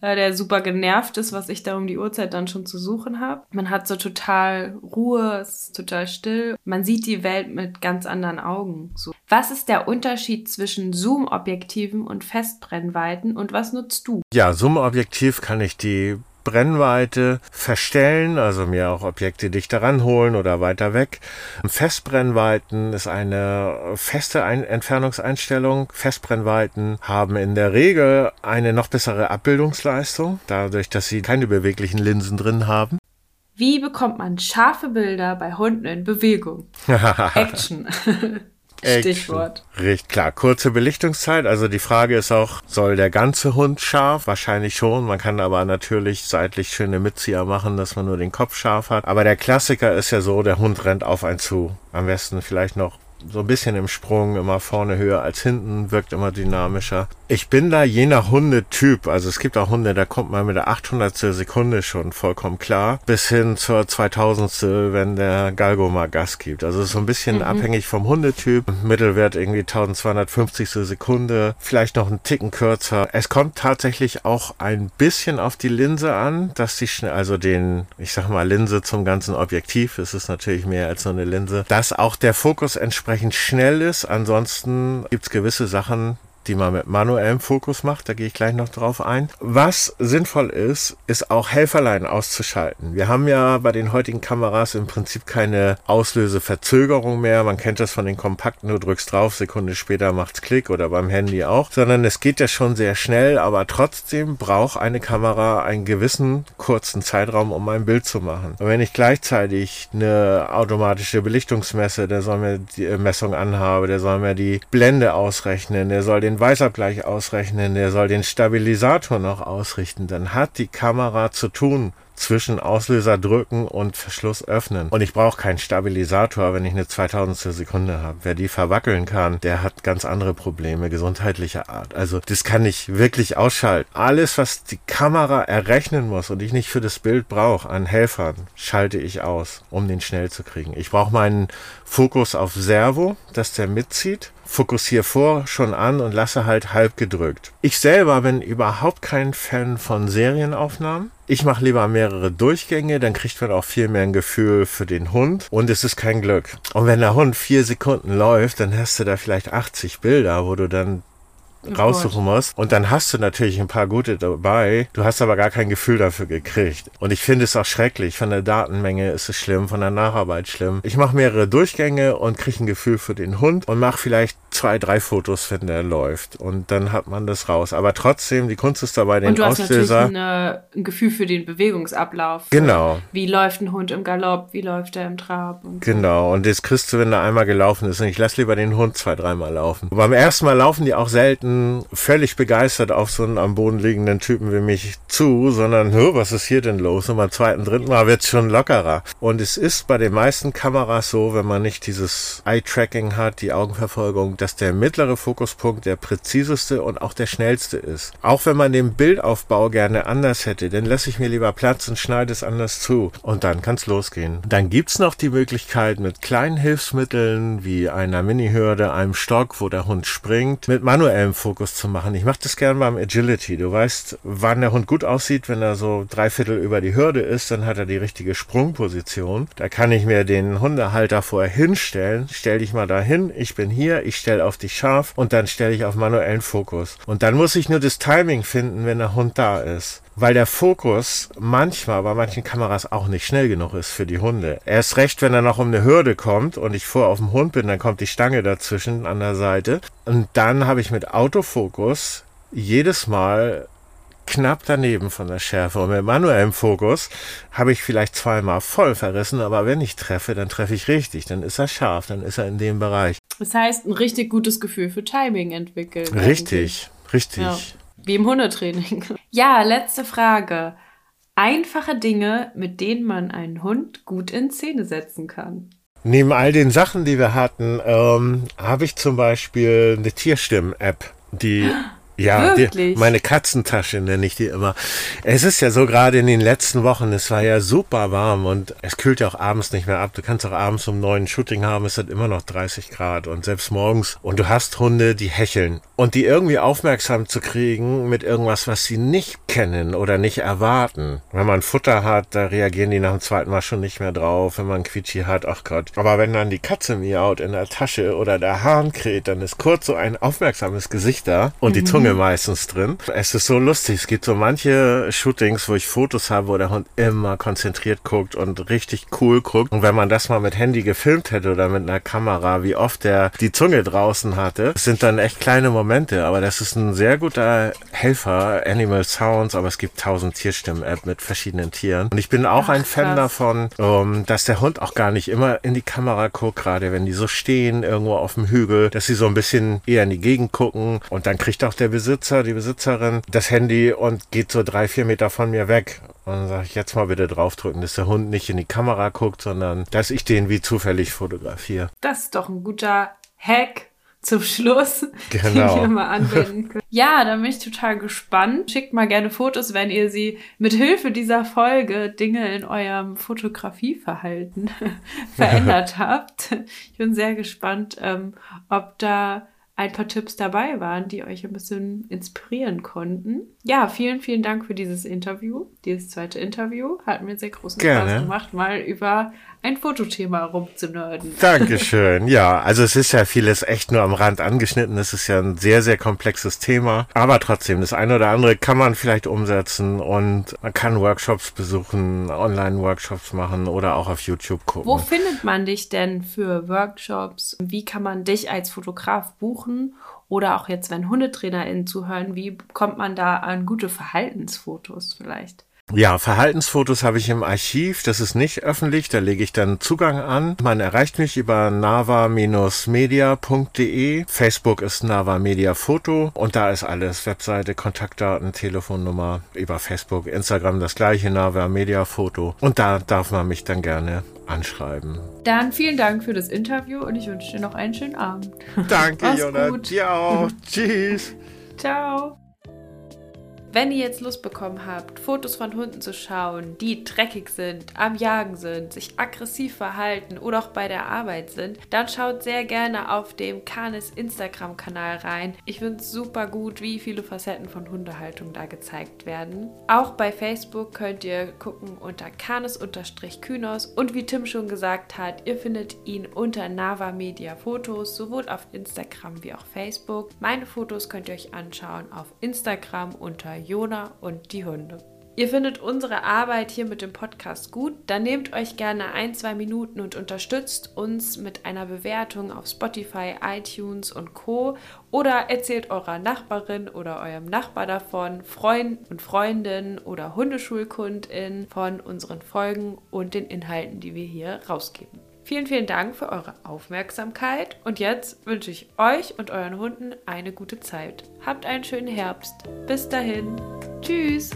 äh, der super genervt ist, was ich da um die Uhrzeit dann schon zu suchen habe. Man hat so total Ruhe, es ist total still. Man sieht die Welt mit ganz anderen Augen. So. Was ist der Unterschied zwischen Zoom-Objektiven und Festbrennweiten und was nutzt du? Ja, Zoom-Objektiv kann ich die Brennweite verstellen, also mir auch Objekte dichter ranholen oder weiter weg. Festbrennweiten ist eine feste Ein Entfernungseinstellung. Festbrennweiten haben in der Regel eine noch bessere Abbildungsleistung, dadurch, dass sie keine beweglichen Linsen drin haben. Wie bekommt man scharfe Bilder bei Hunden in Bewegung? Action. Stichwort. Richtig klar. Kurze Belichtungszeit. Also die Frage ist auch, soll der ganze Hund scharf? Wahrscheinlich schon. Man kann aber natürlich seitlich schöne Mitzieher machen, dass man nur den Kopf scharf hat. Aber der Klassiker ist ja so, der Hund rennt auf einen zu. Am besten vielleicht noch so ein bisschen im Sprung, immer vorne höher als hinten, wirkt immer dynamischer. Ich bin da je nach Hundetyp, also es gibt auch Hunde, da kommt man mit der 800. Sekunde schon vollkommen klar, bis hin zur 2000. wenn der Galgo mal Gas gibt. Also so ein bisschen mhm. abhängig vom Hundetyp. Mittelwert irgendwie 1250. Sekunde, vielleicht noch einen Ticken kürzer. Es kommt tatsächlich auch ein bisschen auf die Linse an, dass die schnell, also den, ich sag mal Linse zum ganzen Objektiv, es ist natürlich mehr als nur eine Linse, dass auch der Fokus entsprechend entsprechend schnell ist. Ansonsten gibt es gewisse Sachen, die man mit manuellem Fokus macht. Da gehe ich gleich noch drauf ein. Was sinnvoll ist, ist auch Helferlein auszuschalten. Wir haben ja bei den heutigen Kameras im Prinzip keine Auslöseverzögerung mehr. Man kennt das von den kompakten, du drückst drauf, Sekunde später macht's Klick oder beim Handy auch, sondern es geht ja schon sehr schnell, aber trotzdem braucht eine Kamera einen gewissen kurzen Zeitraum, um ein Bild zu machen. Und wenn ich gleichzeitig eine automatische Belichtungsmesse, der soll mir die Messung anhabe, der soll mir die Blende ausrechnen, der soll den Weißabgleich ausrechnen, der soll den Stabilisator noch ausrichten, dann hat die Kamera zu tun zwischen Auslöser drücken und Verschluss öffnen. Und ich brauche keinen Stabilisator, wenn ich eine 2000 Sekunde habe. Wer die verwackeln kann, der hat ganz andere Probleme gesundheitlicher Art. Also das kann ich wirklich ausschalten. Alles, was die Kamera errechnen muss und ich nicht für das Bild brauche an Helfern, schalte ich aus, um den schnell zu kriegen. Ich brauche meinen Fokus auf Servo, dass der mitzieht fokussiere vor schon an und lasse halt halb gedrückt. Ich selber bin überhaupt kein Fan von Serienaufnahmen. Ich mache lieber mehrere Durchgänge, dann kriegt man auch viel mehr ein Gefühl für den Hund und es ist kein Glück. Und wenn der Hund vier Sekunden läuft, dann hast du da vielleicht 80 Bilder, wo du dann oh raussuchen musst. Und dann hast du natürlich ein paar gute dabei. Du hast aber gar kein Gefühl dafür gekriegt. Und ich finde es auch schrecklich. Von der Datenmenge ist es schlimm, von der Nacharbeit schlimm. Ich mache mehrere Durchgänge und kriege ein Gefühl für den Hund und mache vielleicht zwei, drei Fotos, wenn der läuft. Und dann hat man das raus. Aber trotzdem, die Kunst ist dabei, den und du Auslöser. Hast natürlich eine, ein Gefühl für den Bewegungsablauf. Genau. Wie läuft ein Hund im Galopp? Wie läuft er im Trab? Und genau. So. Und das kriegst du, wenn er einmal gelaufen ist. Und ich lasse lieber den Hund zwei, dreimal laufen. Und beim ersten Mal laufen die auch selten völlig begeistert auf so einen am Boden liegenden Typen wie mich zu, sondern, was ist hier denn los? Und beim zweiten, dritten Mal wird es schon lockerer. Und es ist bei den meisten Kameras so, wenn man nicht dieses Eye-Tracking hat, die Augenverfolgung, dass der mittlere Fokuspunkt der präziseste und auch der schnellste ist. Auch wenn man den Bildaufbau gerne anders hätte, dann lasse ich mir lieber Platz und schneide es anders zu. Und dann kann es losgehen. Dann gibt es noch die Möglichkeit mit kleinen Hilfsmitteln wie einer Mini-Hürde, einem Stock, wo der Hund springt, mit manuellem Fokus zu machen. Ich mache das gerne beim Agility. Du weißt, wann der Hund gut aussieht, wenn er so drei Viertel über die Hürde ist, dann hat er die richtige Sprungposition. Da kann ich mir den Hundehalter vorher hinstellen. Stell dich mal dahin, ich bin hier, ich stelle auf dich scharf und dann stelle ich auf manuellen Fokus. Und dann muss ich nur das Timing finden, wenn der Hund da ist weil der Fokus manchmal bei manchen Kameras auch nicht schnell genug ist für die Hunde. Erst recht, wenn er noch um eine Hürde kommt und ich vor auf dem Hund bin, dann kommt die Stange dazwischen an der Seite. Und dann habe ich mit Autofokus jedes Mal knapp daneben von der Schärfe. Und mit manuellem Fokus habe ich vielleicht zweimal voll verrissen, aber wenn ich treffe, dann treffe ich richtig. Dann ist er scharf, dann ist er in dem Bereich. Das heißt, ein richtig gutes Gefühl für Timing entwickeln. Richtig, richtig. Ja, wie im Hundetraining. Ja, letzte Frage. Einfache Dinge, mit denen man einen Hund gut in Szene setzen kann. Neben all den Sachen, die wir hatten, ähm, habe ich zum Beispiel eine Tierstimmen-App, die Ja, die, meine Katzentasche nenne ich die immer. Es ist ja so gerade in den letzten Wochen, es war ja super warm und es kühlt ja auch abends nicht mehr ab. Du kannst auch abends um neun Shooting haben, es hat immer noch 30 Grad und selbst morgens. Und du hast Hunde, die hecheln. Und die irgendwie aufmerksam zu kriegen mit irgendwas, was sie nicht kennen oder nicht erwarten. Wenn man Futter hat, da reagieren die nach dem zweiten Mal schon nicht mehr drauf. Wenn man Quietschi hat, ach Gott. Aber wenn dann die Katze miaut in der Tasche oder der Hahn kräht, dann ist kurz so ein aufmerksames Gesicht da und die mhm. Zunge Zunge meistens drin. Es ist so lustig. Es gibt so manche Shootings, wo ich Fotos habe, wo der Hund immer konzentriert guckt und richtig cool guckt. Und wenn man das mal mit Handy gefilmt hätte oder mit einer Kamera, wie oft der die Zunge draußen hatte, sind dann echt kleine Momente. Aber das ist ein sehr guter Helfer, Animal Sounds, aber es gibt tausend Tierstimmen-App mit verschiedenen Tieren. Und ich bin auch Ach, ein Fan krass. davon, um, ähm, dass der Hund auch gar nicht immer in die Kamera guckt, gerade wenn die so stehen irgendwo auf dem Hügel, dass sie so ein bisschen eher in die Gegend gucken und dann kriegt auch der Besitzer, die Besitzerin das Handy und geht so drei, vier Meter von mir weg. Und dann sage ich jetzt mal bitte draufdrücken, dass der Hund nicht in die Kamera guckt, sondern dass ich den wie zufällig fotografiere. Das ist doch ein guter Hack zum Schluss, genau. den wir mal anwenden können. Ja, da bin ich total gespannt. Schickt mal gerne Fotos, wenn ihr sie mit Hilfe dieser Folge Dinge in eurem Fotografieverhalten verändert habt. Ich bin sehr gespannt, ähm, ob da ein paar Tipps dabei waren, die euch ein bisschen inspirieren konnten. Ja, vielen, vielen Dank für dieses Interview, dieses zweite Interview. Hat mir sehr großen Gerne. Spaß gemacht, mal über ein Fotothema rumzunörden. Dankeschön. Ja, also es ist ja vieles echt nur am Rand angeschnitten. Es ist ja ein sehr, sehr komplexes Thema. Aber trotzdem, das eine oder andere kann man vielleicht umsetzen und man kann Workshops besuchen, Online-Workshops machen oder auch auf YouTube gucken. Wo findet man dich denn für Workshops? Wie kann man dich als Fotograf buchen? Oder auch jetzt, wenn HundetrainerInnen zuhören, wie kommt man da an gute Verhaltensfotos vielleicht? Ja, Verhaltensfotos habe ich im Archiv. Das ist nicht öffentlich. Da lege ich dann Zugang an. Man erreicht mich über nava-media.de. Facebook ist Nava Media Foto und da ist alles. Webseite, Kontaktdaten, Telefonnummer über Facebook, Instagram das gleiche, Nava Media Foto. Und da darf man mich dann gerne anschreiben. Dann vielen Dank für das Interview und ich wünsche dir noch einen schönen Abend. Danke, Jonas. Dir auch. Tschüss. Ciao. Wenn ihr jetzt Lust bekommen habt, Fotos von Hunden zu schauen, die dreckig sind, am Jagen sind, sich aggressiv verhalten oder auch bei der Arbeit sind, dann schaut sehr gerne auf dem Canis Instagram-Kanal rein. Ich finde es super gut, wie viele Facetten von Hundehaltung da gezeigt werden. Auch bei Facebook könnt ihr gucken unter Canis-Kynos und wie Tim schon gesagt hat, ihr findet ihn unter Nava Media Fotos, sowohl auf Instagram wie auch Facebook. Meine Fotos könnt ihr euch anschauen auf Instagram unter Jona und die Hunde. Ihr findet unsere Arbeit hier mit dem Podcast gut, dann nehmt euch gerne ein, zwei Minuten und unterstützt uns mit einer Bewertung auf Spotify, iTunes und Co. Oder erzählt eurer Nachbarin oder eurem Nachbar davon, Freunden und Freundinnen oder Hundeschulkundin von unseren Folgen und den Inhalten, die wir hier rausgeben. Vielen, vielen Dank für eure Aufmerksamkeit und jetzt wünsche ich euch und euren Hunden eine gute Zeit. Habt einen schönen Herbst. Bis dahin. Tschüss.